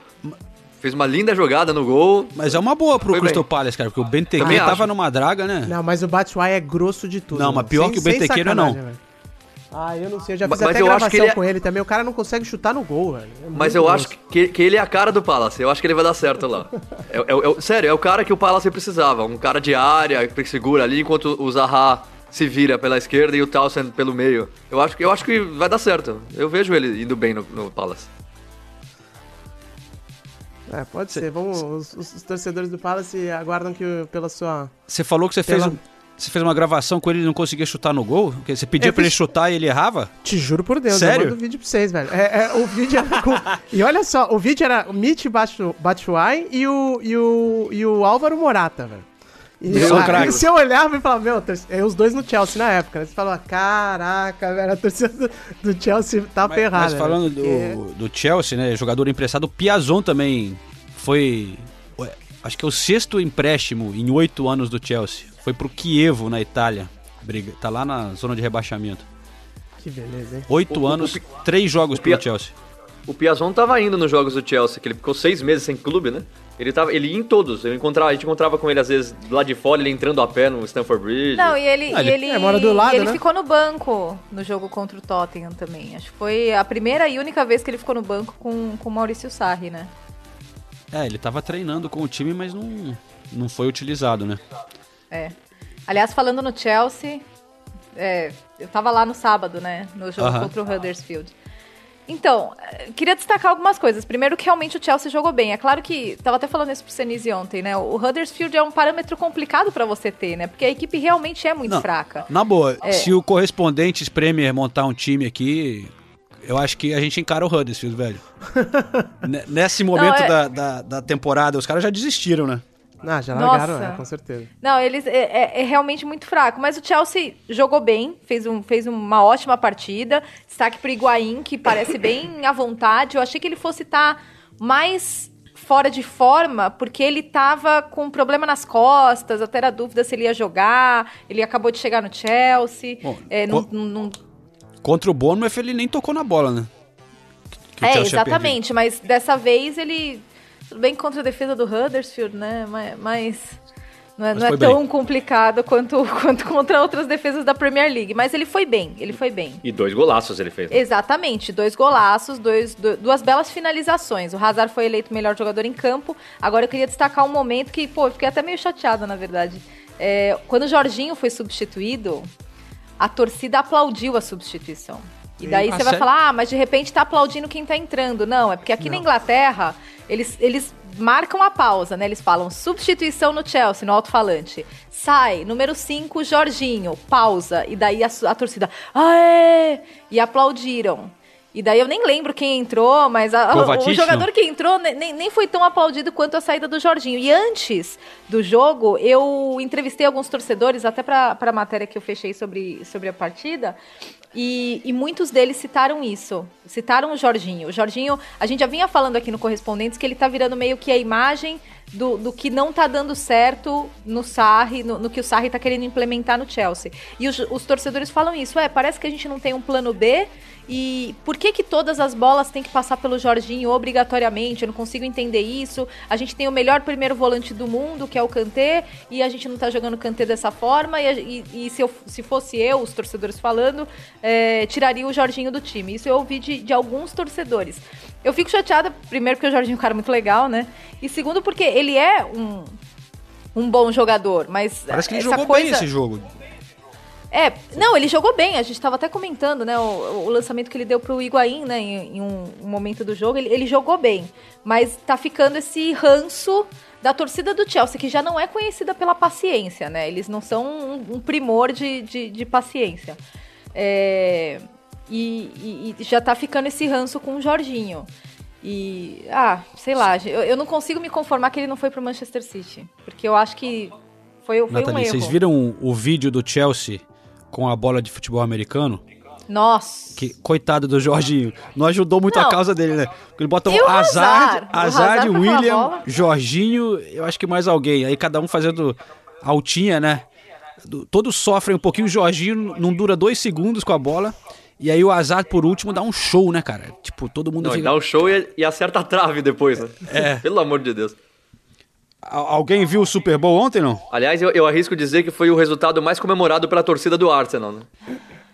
fez uma linda jogada no gol. Mas é uma boa pro Foi Crystal bem. Palace, cara, porque o Benteke Também tava acho. numa draga, né? Não, mas o Batshuayi é grosso de tudo. Não, mas pior Sem- que o Benteke não é velho. Ah, eu não sei, eu já Mas- fiz mas até eu acho gravação que ele é- com ele também. O cara não consegue chutar no gol, velho. É Mas eu grosso. acho que, que ele é a cara do Palace. Eu acho que ele vai dar certo lá. É, é- é- sério, é o cara que o Palace precisava. Um cara de área que segura ali enquanto o Zaha se vira pela esquerda e o Townsend pelo meio. Eu acho, que- eu acho que vai dar certo. Eu vejo ele indo bem no, no Palace. É, pode ser. Vamos, os, os- torcedores do Palace aguardam que pela sua. Você falou que você fez, Pela- um- você fez uma gravação com ele e não conseguia chutar no gol? Porque Você pedia Eu pra ele fiz- chutar e ele errava? Te juro por Deus, Sério? eu mando o vídeo pra vocês, velho. É, é, o vídeo era com... E olha só, o vídeo era o Mitch Batshu- Batshuayi e o, e, o, e o Álvaro Morata, velho. E, ah, craques. e você olhava e falava, meu, é os dois no Chelsea na época, né? Você falava, caraca, velho, a torcida do, do Chelsea tá Mas, ferrada. mas falando velho, do, do Chelsea, né? Jogador emprestado, o Piazon também foi. Acho que é o sexto empréstimo em oito anos do Chelsea. Foi pro Chievo, na Itália. Briga. Tá lá na zona de rebaixamento. Que beleza, hein? Oito O- o- anos, o Pi- três jogos o pelo Pia- Chelsea. O Piazon tava indo nos jogos do Chelsea, que ele ficou seis meses sem clube, né? Ele, tava, ele ia em todos. Eu encontrava, a gente encontrava com ele, às vezes, lá de fora, ele entrando a pé no Stamford Bridge. Não, e ele, Ah, e ele- ele, É, mora do lado, e ele né? ficou no banco no jogo contra o Tottenham também. Acho que foi a primeira e única vez que ele ficou no banco com com o Maurício Sarri, né? É, ele tava treinando com o time, mas não, não foi utilizado, né? É. Aliás, falando no Chelsea, é, eu tava lá no sábado, né? No jogo Aham. contra o Huddersfield. Então, eh, queria destacar algumas coisas. Primeiro que realmente o Chelsea jogou bem. É claro que, tava até falando isso pro Senise ontem, né? O Huddersfield é um parâmetro complicado pra você ter, né? Porque a equipe realmente é muito Não, fraca. Na boa, É. se o correspondente Premier montar um time aqui, eu acho que a gente encara o Huddersfield, velho. Nesse momento é- da, da, da temporada, os caras já desistiram, né? Ah, já Nossa. largaram, é, com certeza. Não, eles é, é- é realmente muito fraco. Mas o Chelsea jogou bem, fez, um, fez uma ótima partida. Destaque pro Higuaín, que parece bem à vontade. Eu achei que ele fosse estar mais fora de forma, porque ele tava com um problema nas costas, até era dúvida se ele ia jogar. Ele acabou de chegar no Chelsea. Bom, é, não- co- não- Contra o Bournemouth, ele nem tocou na bola, né? Que o é, exatamente. Mas dessa vez ele. Tudo bem contra a defesa do Huddersfield, né? Mas. mas não é, Mas não é tão bem. complicado quanto, quanto contra outras defesas da Premier League. Mas ele foi bem, ele foi bem. E dois golaços ele fez. Exatamente, dois golaços, dois, du- duas belas finalizações. O Hazard foi eleito melhor jogador em campo. Agora eu queria destacar um momento que, pô, eu fiquei até meio chateada, na verdade. É, quando o Jorginho foi substituído, a torcida aplaudiu a substituição. E daí Ah, você vai sério? falar, ah, mas de repente tá aplaudindo quem tá entrando. Não, é porque aqui na Inglaterra, eles, eles marcam a pausa, né? Eles falam substituição no Chelsea, no alto-falante. Sai, número 5, Jorginho, pausa. E daí a, a torcida, aê! E aplaudiram. E daí eu nem lembro quem entrou, mas a- o jogador que entrou ne- nem, nem foi tão aplaudido quanto a saída do Jorginho. E antes do jogo, eu entrevistei alguns torcedores, até para a matéria que eu fechei sobre, sobre a partida, e, e muitos deles citaram isso. Citaram o Jorginho. O Jorginho, a gente já vinha falando aqui no Correspondentes que ele tá virando meio que a imagem do, do que não tá dando certo no Sarri, no, no que o Sarri tá querendo implementar no Chelsea. E os, os torcedores falam isso, é, parece que a gente não tem um plano B e por que que todas as bolas têm que passar pelo Jorginho obrigatoriamente? Eu não consigo entender isso. A gente tem o melhor primeiro volante do mundo, que é o Kanté, e a gente não tá jogando Kanté dessa forma. E, e- e se, eu- se fosse eu, os torcedores falando, é, tiraria o Jorginho do time. Isso eu ouvi de, de alguns torcedores. Eu fico chateada, primeiro, porque o Jorginho é um cara muito legal, né? E segundo, porque ele é um, um bom jogador, mas. Parece que ele jogou coisa... bem esse jogo. É, não, ele jogou bem. A gente estava até comentando, né, o, o lançamento que ele deu pro Higuaín, né, em, em um, um momento do jogo. Ele, ele jogou bem, mas tá ficando esse ranço da torcida do Chelsea, que já não é conhecida pela paciência, né? Eles não são um, um primor de, de, de paciência. É, e, e- e já tá ficando esse ranço com o Jorginho. E, ah, sei lá, eu, eu não consigo me conformar que ele não foi pro Manchester City. Porque eu acho que foi, foi um Nathalie, erro. vocês viram o, o vídeo do Chelsea com a bola de futebol americano? Nossa. Que, coitado do Jorginho. Não ajudou muito a Não. causa dele, né? Porque ele bota o Hazard, Hazard? William? Jorginho, eu acho que mais alguém. Aí cada um fazendo altinha, né? Do- Todos sofrem um pouquinho. O Jorginho não dura dois segundos com a bola. E aí o Hazard, por último, dá um show, né, cara? Tipo, todo mundo Não, fica... dá um show e, e acerta a trave depois, né? É. Pelo amor de Deus. Al- Alguém viu o Super Bowl ontem, não? Aliás, eu, eu arrisco dizer que foi o resultado mais comemorado pela torcida do Arsenal, né?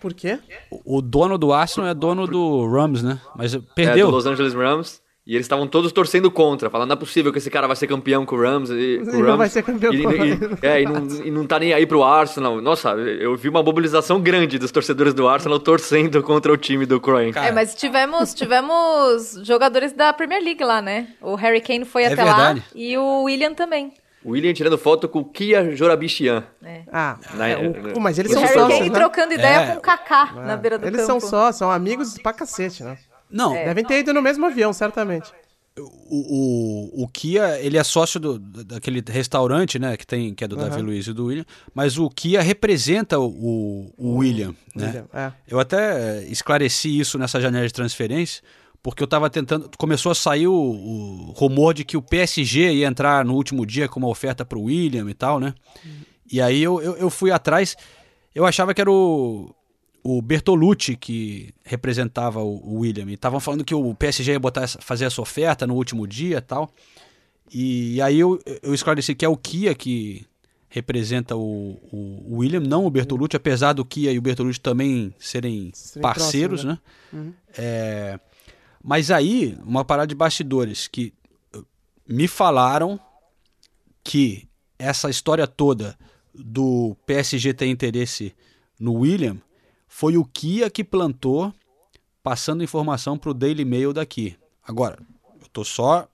Por quê? O dono do Arsenal é dono do Rams, né? Mas É, perdeu. do Los Angeles Rams. E eles estavam todos torcendo contra, falando, não é possível que esse cara vai ser campeão com o Rams. E, com o não Rams, vai ser campeão e, com o e- Rams. é, e não, e não tá nem aí pro Arsenal. Nossa, eu vi uma mobilização grande dos torcedores do Arsenal torcendo contra o time do Kroenke. É, mas tivemos, tivemos jogadores da Premier League lá, né? O Harry Kane foi É até verdade. lá e o William também. O William tirando foto com o Kia Jorabichian. Ah, Na- é, o- mas eles o são Harry sócios, Kane né? trocando ideia É. com o Kaká na beira do Eles campo. são só, são amigos pra cacete, né? Não. Devem ter ido no mesmo avião, certamente. O, o, o Kia, ele é sócio do, daquele restaurante, né, que tem, que é do Aham. Davi Luiz e do William, mas o Kia representa o, o, o William, né? William, é. Eu até eh, esclareci isso nessa janela de transferência, porque eu tava tentando, começou a sair o, o rumor de que o PSG ia entrar no último dia com uma oferta pro William e tal, né? E aí eu, eu, eu fui atrás, eu achava que era o, o Bertolucci que representava o, William. E estavam falando que o PSG ia botar fazer essa oferta no último dia e tal. E, aí eu, eu esclareci que é o Kia que representa o, o, William, não o Bertolucci, apesar do Kia e o Bertolucci também serem Serem parceiros, próximos, né? né? Uhum. É, mas aí, uma parada de bastidores que uh, me falaram que essa história toda do PSG ter interesse no William foi o Kia que plantou, passando informação pro Daily Mail daqui. Agora, eu tô só.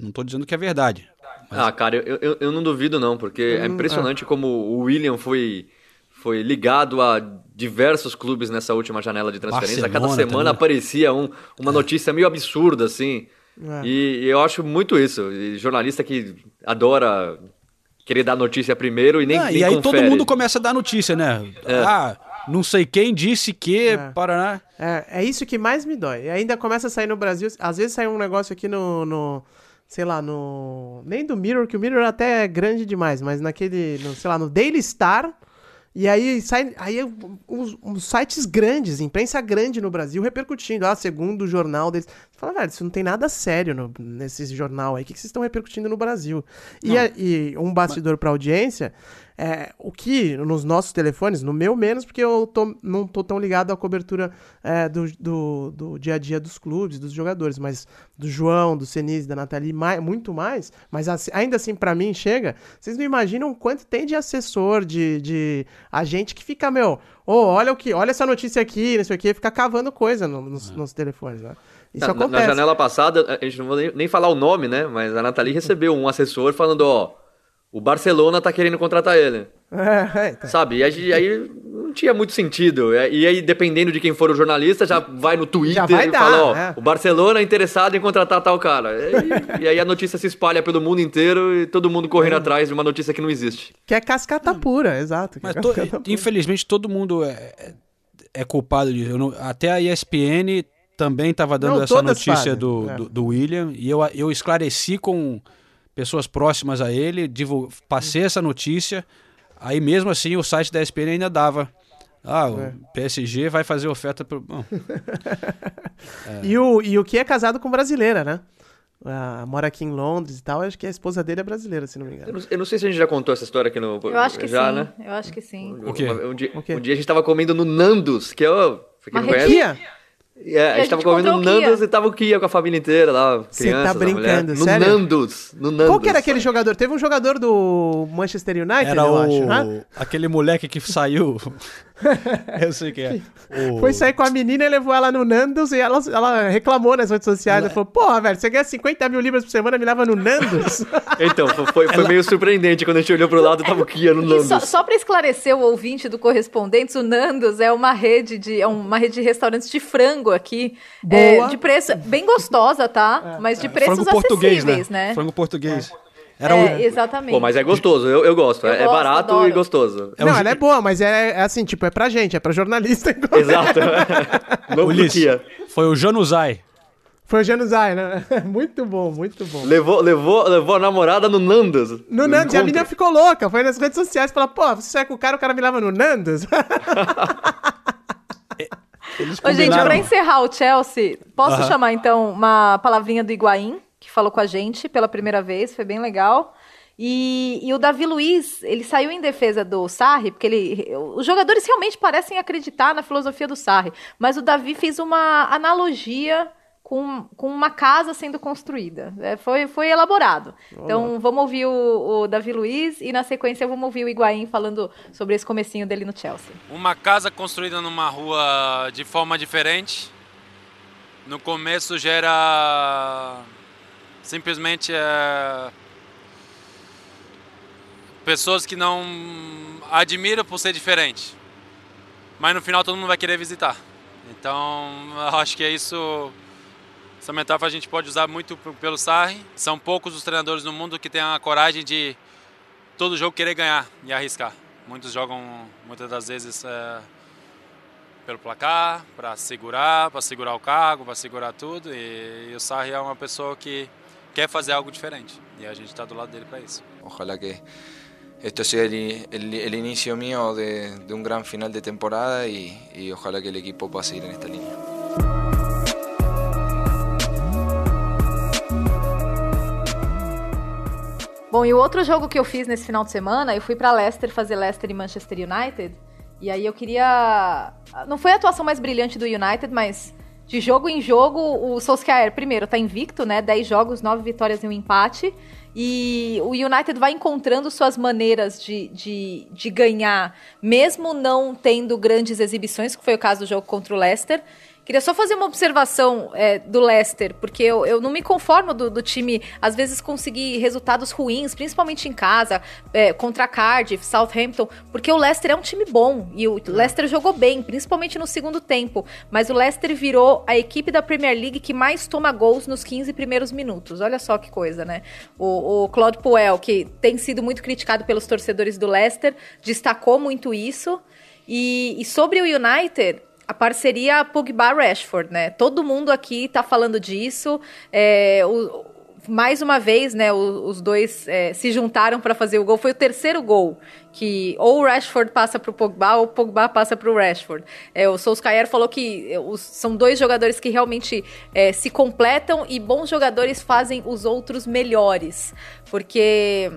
Não tô dizendo que é verdade. Ah, cara, eu, eu, eu não duvido não, porque é Hum, impressionante como o William foi, foi ligado a diversos clubes nessa última janela de transferência. a cada Barcelona semana também. aparecia um, uma notícia meio absurda, assim. É. E, e eu acho muito isso. E jornalista que adora querer dar notícia primeiro e nem, Ah, nem e aí confere. todo mundo começa a dar notícia, né? É. Ah, não sei quem disse que. Paraná. É, é isso que mais me dói. E ainda começa a sair no Brasil. Às vezes sai um negócio aqui no. no sei lá, no. Nem do Mirror, que o Mirror até é grande demais, mas naquele. No, sei lá, no Daily Star. E aí sai. Aí uns, uns sites grandes, imprensa grande no Brasil, repercutindo. Ah, segundo o jornal deles. Você fala, velho, isso não tem nada sério no- nesse jornal aí. O que, que vocês estão repercutindo no Brasil? E, a- e um bastidor pra audiência. É, o que nos nossos telefones, no meu menos, porque eu tô, não tô tão ligado à cobertura é, do, do, do dia a dia dos clubes, dos jogadores, mas do João, do Senise, da Nathalie, mai- muito mais. Mas assim- ainda assim, pra mim, chega. Vocês não imaginam quanto tem de assessor, de, de agente que fica, meu, ô, olha o que, olha essa notícia aqui, não sei o que, fica cavando coisa no- nos, nos telefones, né? Isso Na, na- acontece. na janela passada, a gente não vou nem, nem falar o nome, né? Mas a Nathalie recebeu um assessor falando, ó, o Barcelona tá querendo contratar ele. É, é, tá. Sabe? E aí, aí não tinha muito sentido. É, E aí, dependendo de quem for o jornalista, já vai no Twitter vai e dar, fala, ó, é. o Barcelona é interessado em contratar tal cara. E, e aí a notícia se espalha pelo mundo inteiro e todo mundo correndo atrás de uma notícia que não existe. Que é cascata pura, exato. que Mas é to- pura. infelizmente todo mundo é, é- é culpado disso. Eu não- até a ESPN também estava dando Não, essa notícia do, é. do, do William e eu, eu esclareci com pessoas próximas a ele, passei essa notícia. Aí mesmo assim o site da ESPN ainda dava. Ah, o É. PSG vai fazer oferta pro. Bom, E, o, e o que é casado com brasileira, né? Ah, mora aqui em Londres e tal. Acho que a esposa dele é brasileira, se não me Eu engano. não, eu não sei se a gente já contou essa história aqui no. Eu acho que já, sim. né? Eu acho que sim. O quê? Um, dia, O quê? um dia a gente tava comendo no Nandos, que é o. pra quem não conhece, Kia? É, a gente a tava comendo no. Nandos e tava o Kia com a família inteira lá. Cê tá brincando. No sério? Nandos. No Nandos. Qual que era aquele jogador? Teve um jogador do Manchester United, era eu o, acho, né? aquele moleque que saiu. eu sei quem é. O- Foi sair com a menina e levou ela no Nandos e ela, ela reclamou nas redes sociais. Ela falou, porra, velho, você ganha 50 mil libras por semana e me leva no Nandos? Então, foi, foi- foi meio surpreendente quando a gente olhou pro lado tava o Kia no E Nandos. só, só para esclarecer o ouvinte do Correspondentes, o Nandos é uma rede de, é uma rede de restaurantes de frango aqui. Boa. É, de preço bem gostosa, tá? Mas de preços frango português, né? acessíveis, né? Frango português. Era É, exatamente. Pô, mas é gostoso, eu, eu gosto. Eu é, é gosto, barato adoro. e gostoso. É o não, ela é boa, mas é, é assim, tipo, é pra gente, é pra jornalista. Exato. Não pro Ulisses, foi o Januzaj. Foi o Januzaj, né? Muito bom, muito bom. Levou, levou, levou a namorada no Nandos. No Nandos, e a menina ficou louca. Foi nas redes sociais, falou, pô, você sai com o cara, o cara me leva no Nandos? Eles Ô, gente, pra encerrar o Chelsea, posso chamar então uma palavrinha do Higuaín, que falou com a gente pela primeira vez, foi bem legal. E, e o Davi Luiz, ele saiu em defesa do Sarri, porque ele, os jogadores realmente parecem acreditar na filosofia do Sarri, mas o Davi fez uma analogia com, com uma casa sendo construída. É, foi, foi elaborado. Então vamos ouvir o, o Davi Luiz e na sequência vamos ouvir o Higuaín falando sobre esse comecinho dele no Chelsea. Uma casa construída numa rua de forma diferente. No começo gera simplesmente é, pessoas que não admiram por ser diferente. Mas no final todo mundo vai querer visitar. Então eu acho que é isso. Essa metáfora a gente pode usar muito pelo Sarri. São poucos os treinadores no mundo que têm a coragem de todo jogo querer ganhar e arriscar. Muitos jogam muitas das vezes é, pelo placar, para segurar, para segurar o cargo, para segurar tudo. E, e o Sarri é uma pessoa que quer fazer algo diferente. E a gente está do lado dele para isso. Ojalá que esto sea el, i- el- el inicio mío de, de un gran final de temporada y ojalá que el equipo pueda seguir en esta línea. Bom, e o outro jogo que eu fiz nesse final de semana, eu fui pra Leicester fazer Leicester e Manchester United. E aí eu queria. Não foi a atuação mais brilhante do United, mas de jogo em jogo, o Solskjaer, primeiro, tá invicto, né? 10 jogos, 9 vitórias e um empate. E o United vai encontrando suas maneiras de, de, de ganhar, mesmo não tendo grandes exibições, que foi o caso do jogo contra o Leicester. Queria só fazer uma observação é, do Leicester, porque eu, eu não me conformo do, do time, às vezes, conseguir resultados ruins, principalmente em casa, é, contra Cardiff, Southampton, porque o Leicester é um time bom e o Leicester jogou bem, principalmente no segundo tempo. Mas o Leicester virou a equipe da Premier League que mais toma gols nos 15 primeiros minutos. Olha só que coisa, né? O, o Claude Puel, que tem sido muito criticado pelos torcedores do Leicester, destacou muito isso. E, e sobre o United, a parceria Pogba-Rashford, né? Todo mundo aqui tá falando disso. É, o- mais uma vez, né? os dois é, se juntaram para fazer o gol. Foi o terceiro gol que ou o Rashford passa para o Pogba ou o Pogba passa para o Rashford. É, o Solskjaer falou que é, os- são dois jogadores que realmente é, se completam e bons jogadores fazem os outros melhores, porque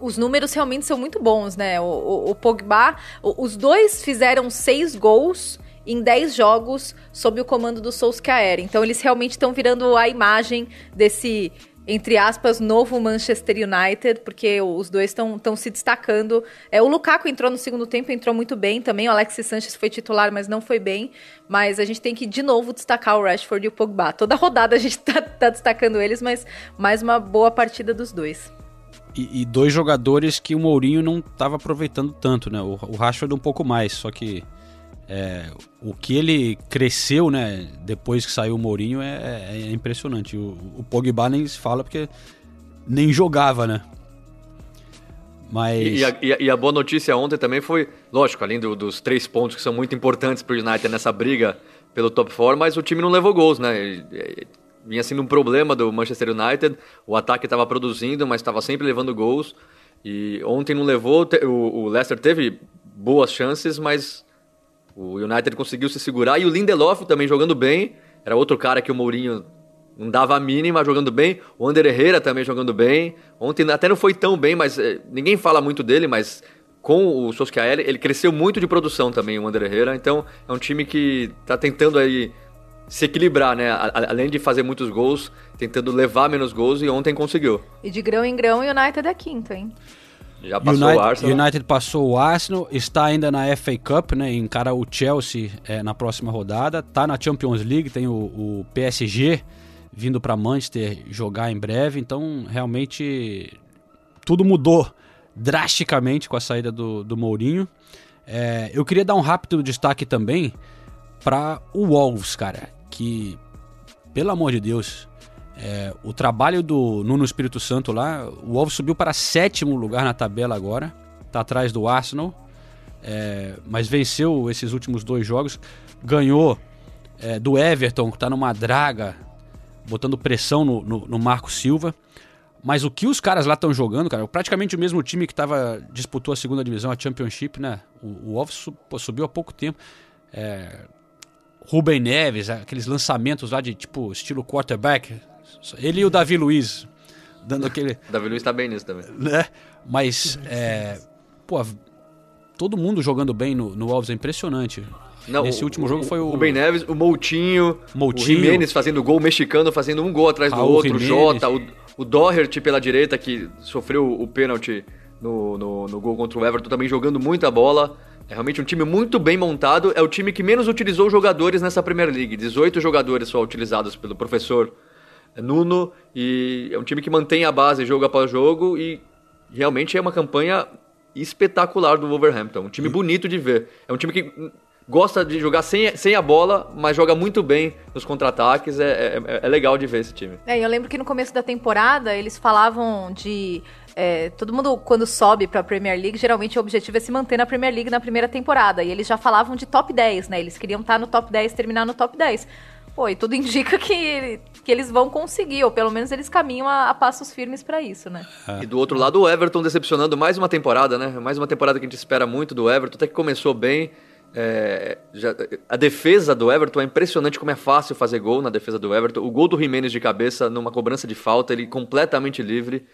os números realmente são muito bons, né? O, o- o Pogba, os dois fizeram seis gols em 10 jogos sob o comando do Solskjaer. Então eles realmente estão virando a imagem desse entre aspas, novo Manchester United, porque os dois estão se destacando. É, o Lukaku entrou no segundo tempo, entrou muito bem também. O Alexis Sanchez foi titular, mas não foi bem. Mas a gente tem que, de novo, destacar o Rashford e o Pogba. Toda rodada a gente tá, tá destacando eles, mas mais uma boa partida dos dois. e, e dois jogadores que o Mourinho não estava aproveitando tanto, né? O, o Rashford um pouco mais, só que é, o que ele cresceu, né, depois que saiu o Mourinho é, é impressionante. O, o Pogba nem se fala porque nem jogava, né? Mas... E, e, a, e, a, boa notícia ontem também foi, lógico, além do, dos três pontos que são muito importantes para o United nessa briga pelo top 4, mas o time não levou gols, né? vinha sendo um problema do Manchester United, o ataque estava produzindo, mas estava sempre levando gols. E ontem não levou, o, o Leicester teve boas chances, mas o United conseguiu se segurar. E o Lindelof também jogando bem, era outro cara que o Mourinho não dava a mínima jogando bem. O Ander Herrera também jogando bem. Ontem até não foi tão bem, mas é, ninguém fala muito dele, mas com o Solskjaer, ele cresceu muito de produção também, o Ander Herrera. Então é um time que está tentando aí se equilibrar, né? Além de fazer muitos gols, tentando levar menos gols e ontem conseguiu. E de grão em grão, o United é quinto, hein? Já passou United, o Arsenal. United passou o Arsenal, está ainda na FA Cup, né? Encara o Chelsea é, na próxima rodada. Tá na Champions League, tem o, o PSG vindo para Manchester jogar em breve. Então, realmente, tudo mudou drasticamente com a saída do, do Mourinho. É, eu queria dar um rápido destaque também para o Wolves, cara. Que, pelo amor de Deus, é, o trabalho do Nuno Espírito Santo lá, o Wolves subiu para sétimo lugar na tabela agora. Tá atrás do Arsenal. É, mas venceu esses últimos dois jogos. Ganhou é, do Everton, que está numa draga botando pressão no, no, no Marco Silva. Mas o que os caras lá estão jogando, cara, praticamente o mesmo time que tava, disputou a segunda divisão, a Championship, né? O, pô, subiu há pouco tempo. É, Rubem Neves, aqueles lançamentos lá de tipo estilo quarterback. Ele e o Davi Luiz dando aquele. O Davi Luiz tá bem nisso também. Né? Mas, é, pô, todo mundo jogando bem no, no Wolves é impressionante. Não, Nesse último jogo foi o. Rubem Neves, o Moutinho, Moutinho, o Jimenez fazendo gol, o mexicano fazendo um gol atrás Raul do outro, o Jota, o, o Doherty pela direita, que sofreu o pênalti no, no, no, gol contra o Everton, também jogando muita bola. É realmente um time muito bem montado. É o time que menos utilizou jogadores nessa Premier League. 18 jogadores só utilizados pelo professor Nuno. E é um time que mantém a base jogo após jogo. E realmente é uma campanha espetacular do Wolverhampton. Um time bonito de ver. É um time que gosta de jogar sem, sem a bola, mas joga muito bem nos contra-ataques. É, é, é, legal de ver esse time. É, eu lembro que no começo da temporada eles falavam de. É, todo mundo, quando sobe para a Premier League, geralmente o objetivo é se manter na Premier League na primeira temporada. E eles já falavam de top 10, né? Eles queriam estar no top 10, terminar no top 10. Pô, e tudo indica que, que eles vão conseguir, ou pelo menos eles caminham a, a passos firmes para isso, né? E do outro lado, o Everton decepcionando mais uma temporada, né? Mais uma temporada que a gente espera muito do Everton, até que começou bem. É, já, a defesa do Everton é impressionante como é fácil fazer gol na defesa do Everton. O gol do Jimenez de cabeça numa cobrança de falta, ele completamente livre.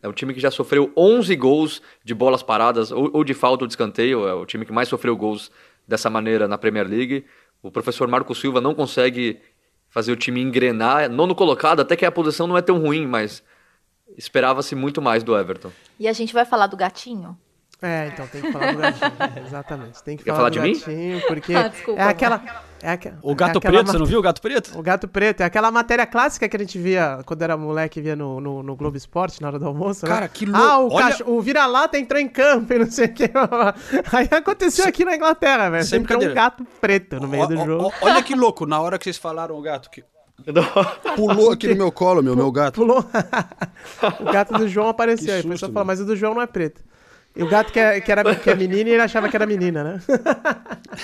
É um time que já sofreu 11 gols de bolas paradas, ou, ou de falta ou de escanteio. É o time que mais sofreu gols dessa maneira na Premier League. O professor Marco Silva não consegue fazer o time engrenar. Nono colocado, até que a posição não é tão ruim, mas esperava-se muito mais do Everton. E a gente vai falar do gatinho? É, então tem que falar do gatinho. Exatamente. Tem que Quer falar, falar do de gatinho, mim? porque Ah, desculpa, é aquela. É aqua, O gato é preto, você não viu o gato preto? O gato preto, é aquela matéria clássica que a gente via quando era moleque, via no, no, no Globo Esporte na hora do almoço. Cara, né? que Ah, louco. o, Olha- cacho- o vira-lata entrou em campo e não sei o que. Aí aconteceu aqui na Inglaterra, velho. Sem Entrou um gato preto no meio Ó, do jogo. ó, olha que louco, na hora que vocês falaram o gato que pulou aqui no meu colo, meu, meu gato. Pulou. o gato do João apareceu. Que Aí foi susto, só falar, mas o do João não é preto. E o gato que, é, que, era, que é menino, ele achava que era menina, né?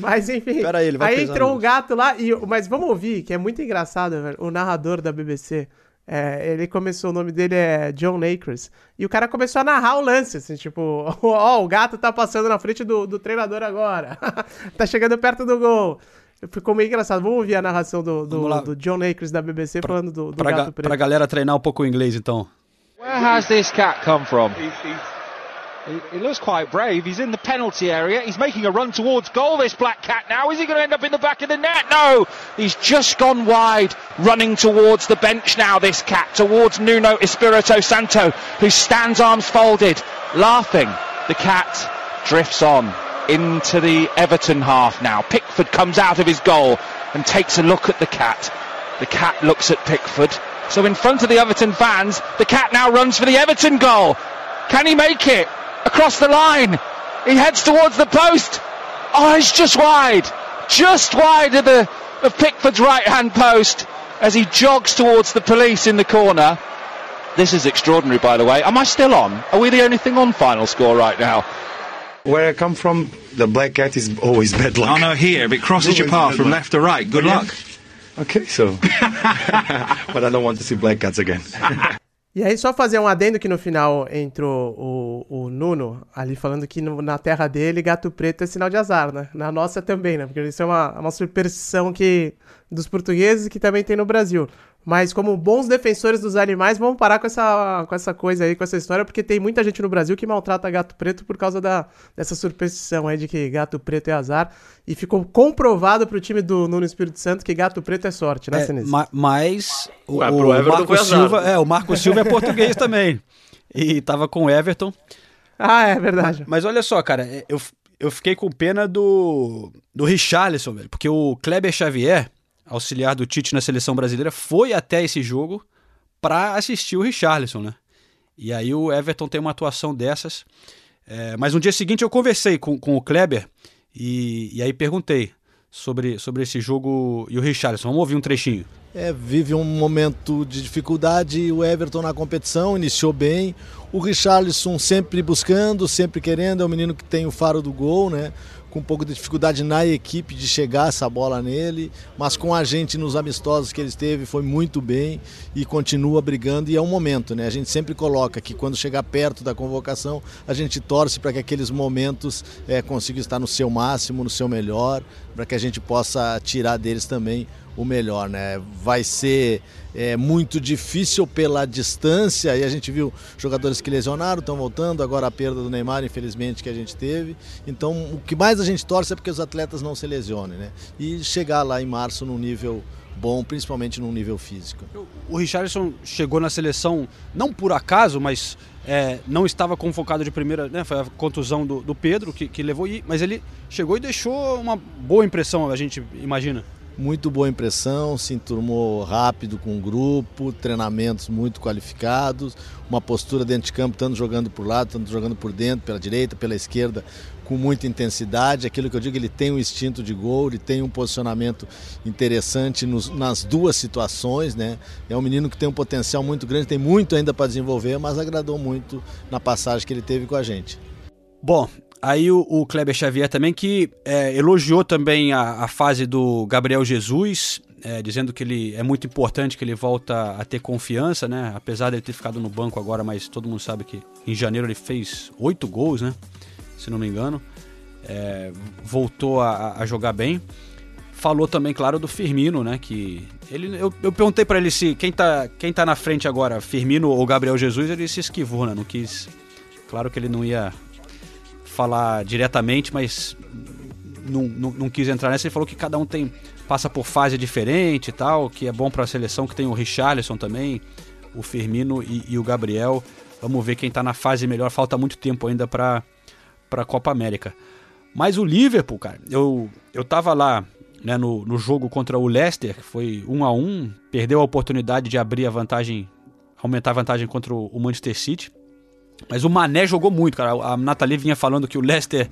mas enfim. Pera aí, ele vai aí entrou um gato lá, e, mas vamos ouvir, que é muito engraçado, velho. O narrador da BBC. é, ele começou, o nome dele é John Akers. E o cara começou a narrar o lance, assim, tipo, ó, o gato tá passando na frente do, do treinador agora. tá chegando perto do gol. Ficou meio engraçado. Vamos ouvir a narração do, do, do John Akers da BBC falando do, do Pra, gato ga- preto. pra galera treinar um pouco o inglês, então. Where has this cat come from? He, he looks quite brave. He's in the penalty area. He's making a run towards goal, this black cat now. Is he going to end up in the back of the net? No! He's just gone wide, running towards the bench now, this cat, towards Nuno Espirito Santo, who stands arms folded, laughing. The cat drifts on into the Everton half now. Pickford comes out of his goal and takes a look at the cat. The cat looks at Pickford. So in front of the Everton fans, the cat now runs for the Everton goal. Can he make it across the line? He heads towards the post. Oh, it's just wide, just wide of the of Pickford's right hand post as he jogs towards the police in the corner. This is extraordinary, by the way. Am I still on? Are we the only thing on final score right now? Where I come from, the black cat is always bad luck. Oh no, here, if it crosses your path from left to right, good luck. Okay, so. but I don't want to see black cats again. E aí, só fazer um adendo que no final entrou o, o Nuno ali falando que no- na terra dele, gato preto é sinal de azar, né? Na nossa também, né? Porque isso é uma, uma superstição que, dos portugueses que também tem no Brasil. Mas como bons defensores dos animais, vamos parar com essa, com essa coisa aí, com essa história, porque tem muita gente no Brasil que maltrata gato preto por causa da, dessa superstição aí de que gato preto é azar. E ficou comprovado pro time do Nuno Espírito Santo que gato preto é sorte, né, É, Sinise? ma- mas o, Ué, o pro Everton Marco Silva, é, o Marco Silva é português também. E tava com o Everton. Ah, é verdade. Mas olha só, cara, eu, eu fiquei com pena do, do Richarlison, velho, porque o Kleber Xavier, auxiliar do Tite na seleção brasileira, foi até esse jogo pra assistir o Richarlison, né? E aí o Everton tem uma atuação dessas. É, mas no dia seguinte eu conversei com, com o Kleber e, e aí perguntei sobre, sobre esse jogo e o Richarlison. Vamos ouvir um trechinho. É, vive um momento de dificuldade. O Everton na competição iniciou bem. O Richarlison sempre buscando, sempre querendo. É um menino que tem o faro do gol, né? Com um pouco de dificuldade na equipe de chegar essa bola nele. Mas com a gente nos amistosos que ele esteve, foi muito bem e continua brigando. E é um momento, né? A gente sempre coloca que quando chegar perto da convocação, a gente torce para que aqueles momentos é, consigam estar no seu máximo, no seu melhor, para que a gente possa tirar deles também o melhor, né? Vai ser é, muito difícil pela distância e a gente viu jogadores que lesionaram, estão voltando, agora a perda do Neymar, infelizmente, que a gente teve. Então, o que mais a gente torce é porque os atletas não se lesionem, né? E chegar lá em março num nível bom, principalmente num nível físico. O Richarlison chegou na seleção não por acaso, mas é, não estava convocado de primeira, né? Foi a contusão do, do Pedro que, que levou, e- mas ele chegou e deixou uma boa impressão, a gente imagina. Muito boa impressão, se enturmou rápido com o grupo, treinamentos muito qualificados, uma postura dentro de campo, tanto jogando por lado, tanto jogando por dentro, pela direita, pela esquerda, com muita intensidade. Aquilo que eu digo, ele tem um instinto de gol, ele tem um posicionamento interessante nos- nas duas situações, né? É um menino que tem um potencial muito grande, tem muito ainda para desenvolver, mas agradou muito na passagem que ele teve com a gente. Bom, aí o, o Kleber Xavier também que é, elogiou também a, a fase do Gabriel Jesus, é, dizendo que ele é muito importante que ele volta a ter confiança, né? Apesar dele ter ficado no banco agora, mas todo mundo sabe que em janeiro ele fez oito gols, né? Se não me engano. É, voltou a, a jogar bem. Falou também, claro, do Firmino, né? Que ele, eu, eu perguntei para ele se quem tá, quem tá na frente agora, Firmino ou Gabriel Jesus, ele se esquivou, né? Não quis. Claro que ele não ia falar diretamente, mas não, não, não quis entrar nessa. Ele falou que cada um tem passa por fase diferente e tal, que é bom para a seleção, que tem o Richarlison também, o Firmino e, e o Gabriel. Vamos ver quem tá na fase melhor. Falta muito tempo ainda para para a Copa América. Mas o Liverpool, cara, eu, eu tava lá né, no, no jogo contra o Leicester, que foi 1 a 1 perdeu a oportunidade de abrir a vantagem, aumentar a vantagem contra o Manchester City. Mas o Mané jogou muito, cara. A Nathalie vinha falando que o Leicester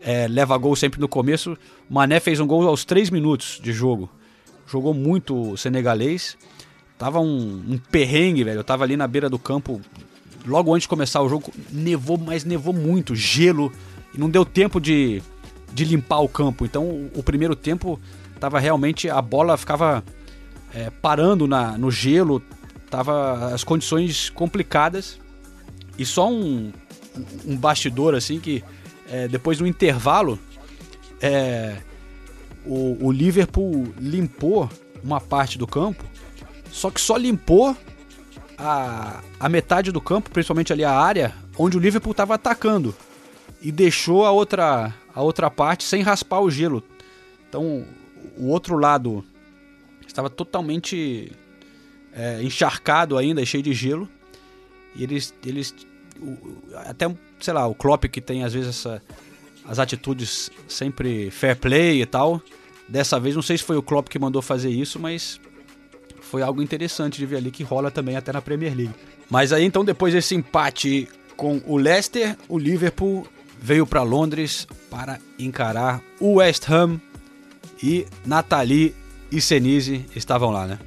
é, leva gol sempre no começo. O Mané fez um gol aos 3 minutos de jogo. Jogou muito o senegalês. Tava um, um perrengue, velho. Eu tava ali na beira do campo, logo antes de começar o jogo. Nevou, mas nevou muito. Gelo. E não deu tempo de, de limpar o campo. Então o, primeiro tempo tava realmente. A bola ficava é, parando na, no gelo. Tava as condições complicadas. E só um, um bastidor assim que é, depois do intervalo é, o, o Liverpool limpou uma parte do campo, só que só limpou a, a metade do campo, principalmente ali a área onde o Liverpool estava atacando e deixou a outra a outra parte sem raspar o gelo. Então o outro lado estava totalmente é, encharcado ainda, cheio de gelo. E eles, eles até, sei lá, o Klopp que tem às vezes essa, as atitudes sempre fair play e tal. Dessa vez, não sei se foi o Klopp que mandou fazer isso, mas foi algo interessante de ver ali que rola também até na Premier League. Mas aí então depois desse empate com o Leicester, o Liverpool veio para Londres para encarar o West Ham e Nathalie e Senise estavam lá, né?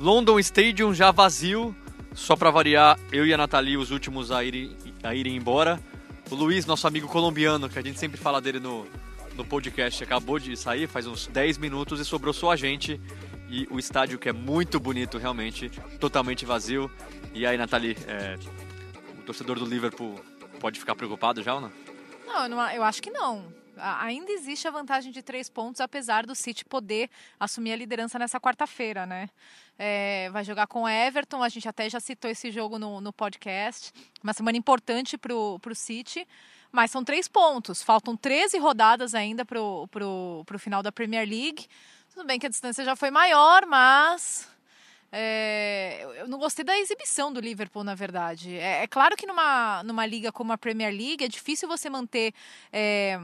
London Stadium já vazio, só para variar, eu e a Nathalie os últimos a irem, a irem embora. O Luiz, nosso amigo colombiano, que a gente sempre fala dele no, no podcast, acabou de sair faz uns 10 minutos e sobrou só a gente e o estádio que é muito bonito realmente, totalmente vazio. E aí, Nathalie, é, o torcedor do Liverpool pode ficar preocupado já ou não? Não, eu, não, eu acho que não. Ainda existe a vantagem de três pontos, apesar do City poder assumir a liderança nessa quarta-feira, né? É, vai jogar com o Everton, a gente até já citou esse jogo no, no podcast. Uma semana importante para o City, mas são três pontos. Faltam 13 rodadas ainda para o final da Premier League. Tudo bem que a distância já foi maior, mas é, eu não gostei da exibição do Liverpool, na verdade. É, é, claro que numa, numa liga como a Premier League é difícil você manter é,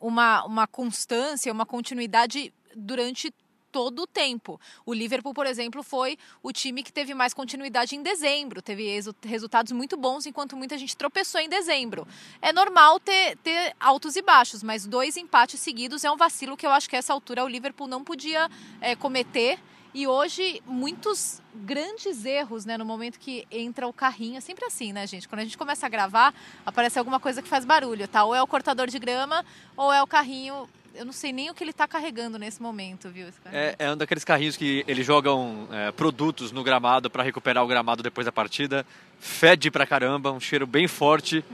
uma, uma constância, uma continuidade durante todo o tempo. O Liverpool, por exemplo, foi o time que teve mais continuidade em dezembro, teve resultados muito bons, enquanto muita gente tropeçou em dezembro. É normal ter, ter altos e baixos, mas dois empates seguidos é um vacilo que eu acho que a essa altura o Liverpool não podia é, cometer. E hoje, muitos grandes erros, né? No momento que entra o carrinho. É sempre assim, né, gente? Quando a gente começa a gravar, aparece alguma coisa que faz barulho, tá? Ou é o cortador de grama, ou é o carrinho. Eu não sei nem o que ele está carregando nesse momento, viu? É, é um daqueles carrinhos que eles jogam é, produtos no gramado para recuperar o gramado depois da partida. Fede pra caramba, um cheiro bem forte.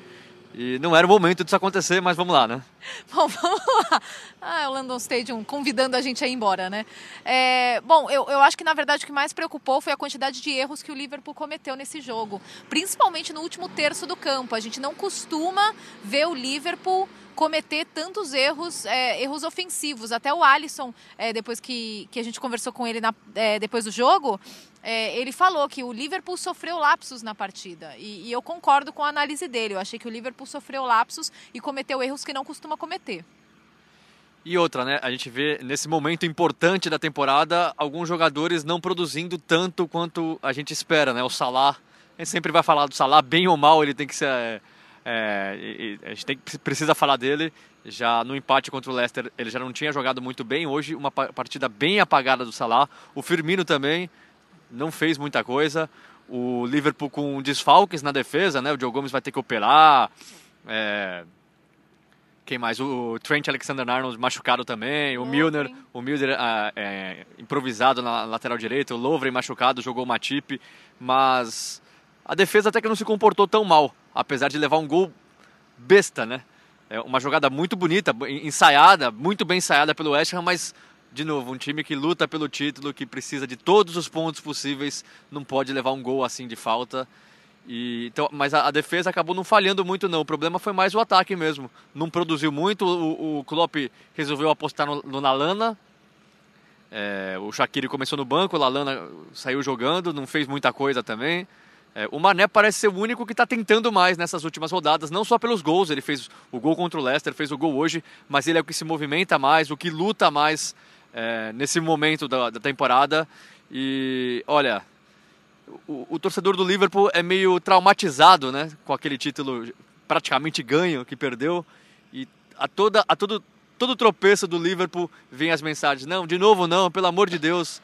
E não era o momento disso acontecer, mas vamos lá, né? Bom, vamos lá. Ah, o London Stadium convidando a gente a ir embora, né? É, bom, eu, eu acho que na verdade o que mais preocupou foi a quantidade de erros que o Liverpool cometeu nesse jogo, principalmente no último terço do campo. A gente não costuma ver o Liverpool cometer tantos erros, é, erros ofensivos. Até o Alisson, é, depois que, que a gente conversou com ele na, é, depois do jogo, é, ele falou que o Liverpool sofreu lapsos na partida. E, e eu concordo com a análise dele. Eu achei que o Liverpool sofreu lapsos e cometeu erros que não costuma cometer. E outra, né? A gente vê nesse momento importante da temporada alguns jogadores não produzindo tanto quanto a gente espera, né? O Salah, a gente sempre vai falar do Salah, bem ou mal, ele tem que ser é, é, a gente tem, precisa falar dele. Já no empate contra o Leicester, ele já não tinha jogado muito bem. Hoje, uma partida bem apagada do Salah. O Firmino também não fez muita coisa. O Liverpool com desfalques na defesa, né? O Joe Gomes vai ter que operar. É... Quem mais? O Trent Alexander-Arnold machucado também. O Milner, o Milner ah, é, improvisado na lateral direita. O Lovren machucado, jogou o Matip. Mas a defesa até que não se comportou tão mal apesar de levar um gol besta, né? É uma jogada muito bonita, ensaiada, muito bem ensaiada pelo West Ham, mas de novo, um time que luta pelo título, que precisa de todos os pontos possíveis, não pode levar um gol assim de falta. E, então, mas a, a, defesa acabou não falhando muito não. O problema foi mais o ataque mesmo. Não produziu muito. O, o Klopp resolveu apostar no, no Lalana. É, o Shaqiri começou no banco, o Lalana saiu jogando, não fez muita coisa também. É, o Mané parece ser o único que está tentando mais nessas últimas rodadas, não só pelos gols, ele fez o gol contra o Leicester, fez o gol hoje, mas ele é o que se movimenta mais, o que luta mais é, nesse momento da, da, temporada. E olha, o, o, torcedor do Liverpool é meio traumatizado né, com aquele título praticamente ganho que perdeu. E a, toda, a todo, todo tropeço do Liverpool vem as mensagens: não, de novo não, pelo amor de Deus.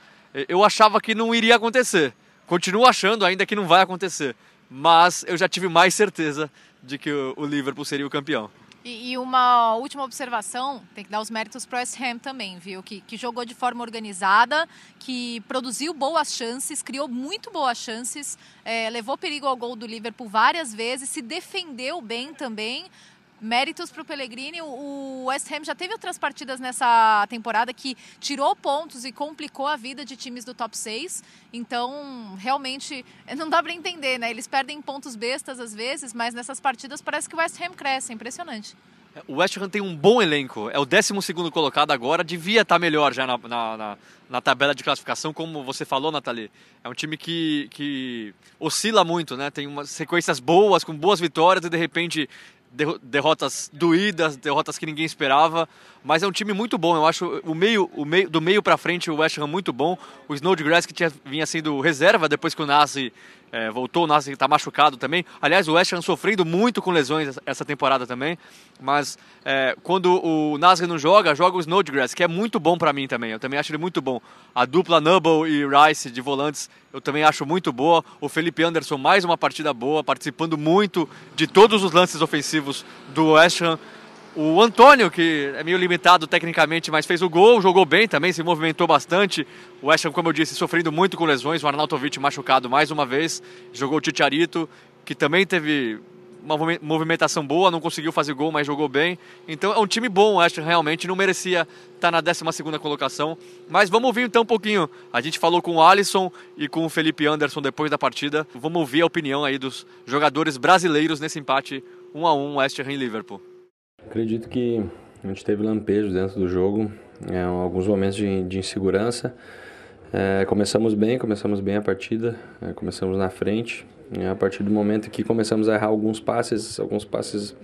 Eu achava que não iria acontecer. Continuo achando ainda que não vai acontecer, mas eu já tive mais certeza de que o Liverpool seria o campeão. E, uma última observação, tem que dar os méritos para o West Ham também, viu? Que, que jogou de forma organizada, que produziu boas chances, criou muito boas chances, é, levou perigo ao gol do Liverpool várias vezes, se defendeu bem também méritos para o Pellegrini. O West Ham já teve outras partidas nessa temporada que tirou pontos e complicou a vida de times do top 6. Então, realmente, não dá para entender, né? Eles perdem pontos bestas às vezes, mas nessas partidas parece que o West Ham cresce. É impressionante. O West Ham tem um bom elenco, é o 12 colocado agora, devia estar tá melhor já na, na, na, na, tabela de classificação, como você falou, Nathalie. É um time que, que oscila muito, né? Tem umas sequências boas, com boas vitórias e de repente derrotas doídas, derrotas que ninguém esperava, mas é um time muito bom. Eu acho o meio, o meio do meio para frente o West Ham muito bom. O Snodgrass que tinha, vinha sendo reserva depois que o Nasri é, voltou, o Nasri está machucado também. Aliás, o West Ham sofrendo muito com lesões essa- temporada também. Mas é, quando o Nasri não joga, joga o Snodgrass, que é muito bom para mim também. Eu também acho ele muito bom. A dupla Nubble e Rice de volantes eu também acho muito boa. O Felipe Anderson, mais uma partida boa, participando muito de todos os lances ofensivos do West Ham. O Antônio, que é meio limitado tecnicamente, mas fez o gol, jogou bem também, se movimentou bastante. O West Ham, como eu disse, sofrendo muito com lesões. O Arnautovic machucado mais uma vez. Jogou o Titiarito, que também teve uma movi- movimentação boa, não conseguiu fazer gol, mas jogou bem. Então é um time bom, o West Ham realmente não merecia estar na 12ª colocação. Mas vamos ouvir então um pouquinho. A gente falou com o Alisson e com o Felipe Anderson depois da partida. Vamos ouvir a opinião aí dos jogadores brasileiros nesse empate 1 a 1 West Ham e Liverpool. Acredito que a gente teve lampejos dentro do jogo, é, alguns momentos de, de insegurança. É, começamos bem, começamos bem a partida, é, começamos na frente. E a partir do momento que começamos a errar alguns passes, alguns passes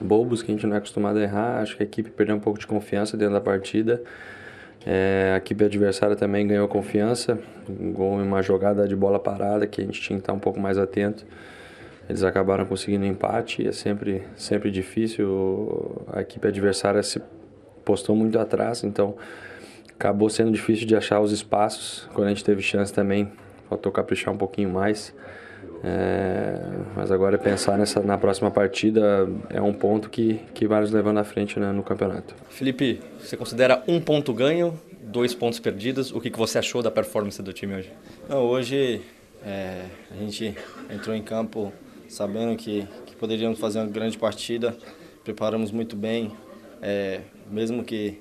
bobos que a gente não é acostumado a errar, acho que a equipe perdeu um pouco de confiança dentro da partida. É, a equipe adversária também ganhou confiança, um gol em uma jogada de bola parada que a gente tinha que estar um pouco mais atento. Eles acabaram conseguindo um empate, é sempre, sempre difícil. A equipe adversária se postou muito atrás, então acabou sendo difícil de achar os espaços. Quando a gente teve chance também, faltou caprichar um pouquinho mais. É, mas agora é pensar nessa, na próxima partida é um ponto que, que vai nos levando à frente né, no campeonato. Felipe, você considera um ponto ganho, dois pontos perdidos? O que, que você achou da performance do time hoje? Não, hoje é, a gente entrou em campo sabendo que, que poderíamos fazer uma grande partida, preparamos muito bem, é, mesmo que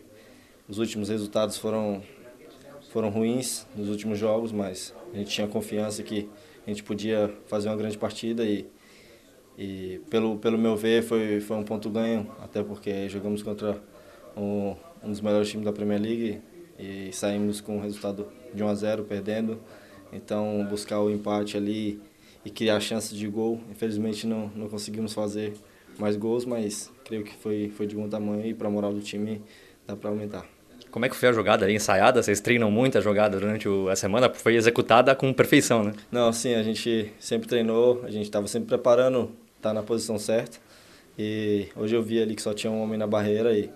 os últimos resultados foram, foram ruins nos últimos jogos, mas a gente tinha confiança que a gente podia fazer uma grande partida e, e pelo, pelo meu ver foi, foi um ponto ganho, até porque jogamos contra um, um dos melhores times da Premier League e saímos com um resultado de 1 a 0 perdendo. Então buscar o empate ali e criar chances de gol. Infelizmente não, não conseguimos fazer mais gols, mas creio que foi, foi de bom tamanho e para a moral do time dá para aumentar. Como é que foi a jogada aí, ensaiada? Vocês treinam muito a jogada durante o- a semana? Foi executada com perfeição, né? Não, sim, a gente sempre treinou, a gente estava sempre preparando, tá na posição certa. E hoje eu vi ali que só tinha um homem na barreira e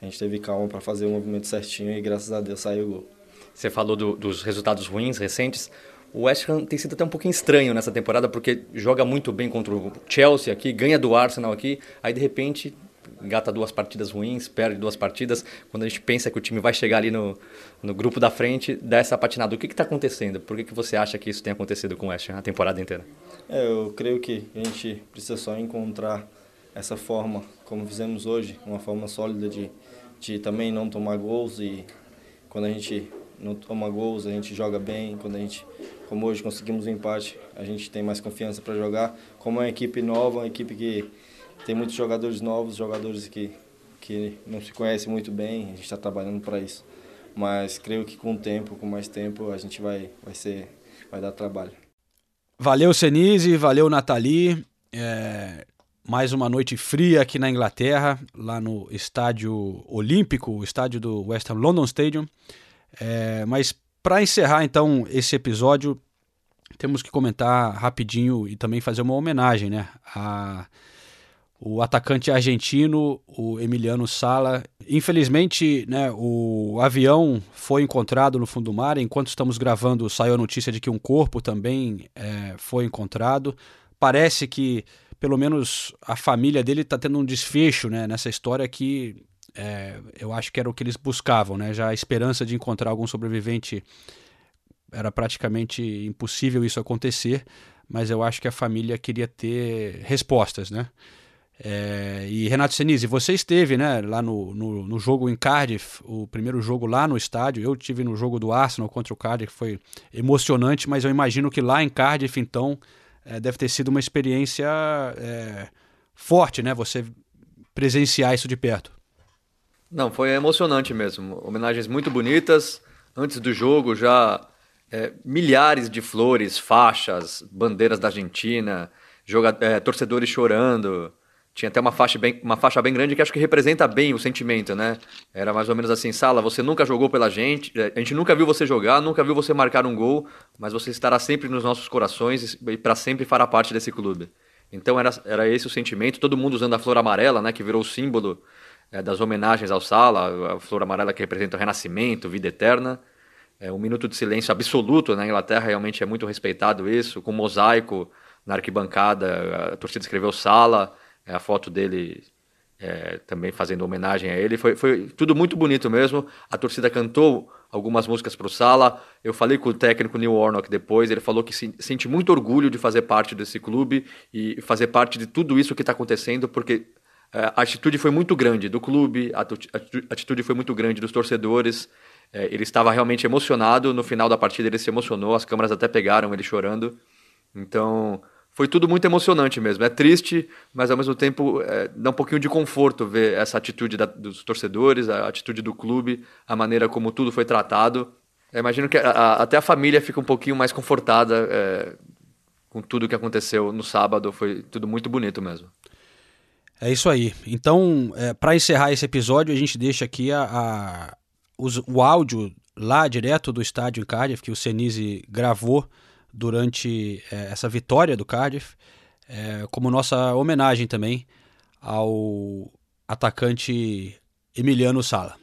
a gente teve calma para fazer o movimento certinho e graças a Deus saiu o gol. Você falou do- dos resultados ruins recentes. O West Ham tem sido até um pouquinho estranho nessa temporada porque joga muito bem contra o Chelsea aqui, ganha do Arsenal aqui, aí de repente gata duas partidas ruins, perde duas partidas. Quando a gente pensa que o time vai chegar ali no, no grupo da frente, dá essa patinada. O que está acontecendo? Por que, que você acha que isso tem acontecido com o West Ham a temporada inteira? É, eu creio que a gente precisa só encontrar essa forma, como fizemos hoje, uma forma sólida de, de também não tomar gols e quando a gente não toma gols, a gente joga bem, quando a gente, como hoje conseguimos um empate, a gente tem mais confiança para jogar. Como é uma equipe nova, uma equipe que tem muitos jogadores novos, jogadores que, que não se conhecem muito bem, a gente está trabalhando para isso. Mas creio que com o tempo, com mais tempo, a gente vai, vai, ser, vai dar trabalho. Valeu, Senise, valeu, Nathalie. É, mais uma noite fria aqui na Inglaterra, lá no Estádio Olímpico, o estádio do West Ham London Stadium. É, mas para encerrar então esse episódio, temos que comentar rapidinho e também fazer uma homenagem, né? A, o atacante argentino, o Emiliano Sala. Infelizmente, né, o avião foi encontrado no fundo do mar. Enquanto estamos gravando, saiu a notícia de que um corpo também é, foi encontrado. Parece que, pelo menos, a família dele está tendo um desfecho né, nessa história que é, eu acho que era o que eles buscavam. Né? Já a esperança de encontrar algum sobrevivente era praticamente impossível isso acontecer, mas eu acho que a família queria ter respostas, né? É, e Renato Senise, você esteve né, lá no, no, no, jogo em Cardiff, o primeiro jogo lá no estádio. Eu tive no jogo do Arsenal contra o Cardiff, foi emocionante, mas eu imagino que lá em Cardiff, então, é, deve ter sido uma experiência é, forte, né? Você presenciar isso de perto. Não, foi emocionante mesmo. Homenagens muito bonitas. Antes do jogo, já é, milhares de flores, faixas, bandeiras da Argentina, joga, torcedores chorando. tinha até uma faixa, bem, uma faixa bem grande que acho que representa bem o sentimento, né? Era mais ou menos assim, Sala, você nunca jogou pela gente, eh, a gente nunca viu você jogar, nunca viu você marcar um gol, mas você estará sempre nos nossos corações e para sempre fará parte desse clube. Então era, era esse o sentimento, todo mundo usando a flor amarela, né, que virou o símbolo é, das homenagens ao Sala, a flor amarela que representa o renascimento, vida eterna. É, um minuto de silêncio absoluto na Inglaterra, realmente é muito respeitado isso, com um mosaico na arquibancada, a torcida escreveu Sala, é, a foto dele é, também fazendo homenagem a ele. Foi, foi tudo muito bonito mesmo. A torcida cantou algumas músicas para o Sala. Eu falei com o técnico Neil Warnock depois. Ele falou que se, sente muito orgulho de fazer parte desse clube e fazer parte de tudo isso que está acontecendo, porque a atitude foi muito grande do clube, a atitude foi muito grande dos torcedores. É, ele estava realmente emocionado. No final da partida, ele se emocionou. As câmeras até pegaram ele chorando. Então, foi tudo muito emocionante mesmo. É triste, mas ao mesmo tempo é, dá um pouquinho de conforto ver essa atitude da, dos torcedores, a atitude do clube, a maneira como tudo foi tratado. Eu imagino que a, a, até a família fica um pouquinho mais confortada é, com tudo que aconteceu no sábado. Foi tudo muito bonito mesmo. É isso aí. Então, é, para encerrar esse episódio, a gente deixa aqui a, a os, o áudio lá direto do estádio em Cardiff que o Senise gravou durante é, essa vitória do Cardiff, é, como nossa homenagem também ao atacante Emiliano Sala.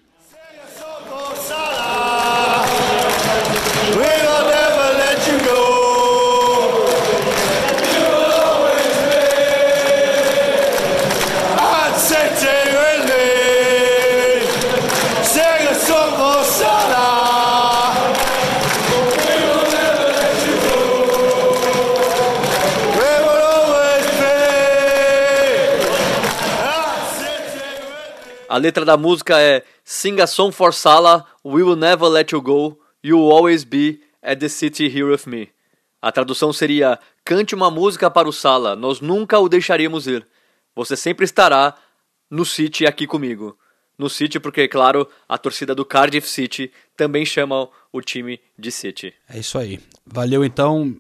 A letra da música é Sing a song for Salah, we will never let you go, you will always be at the city here with me. A tradução seria Cante uma música para o Salah, nós nunca o deixaríamos ir. Você sempre estará no City aqui comigo. No City, porque, claro, a torcida do Cardiff City também chama o time de City. É isso aí. Valeu então.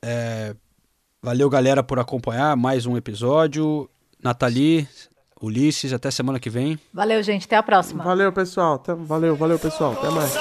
É... Valeu, galera, por acompanhar mais um episódio. Nathalie, Ulisses, até semana que vem. Valeu, gente. Até a próxima. Valeu, pessoal. Valeu, valeu, pessoal. Até mais.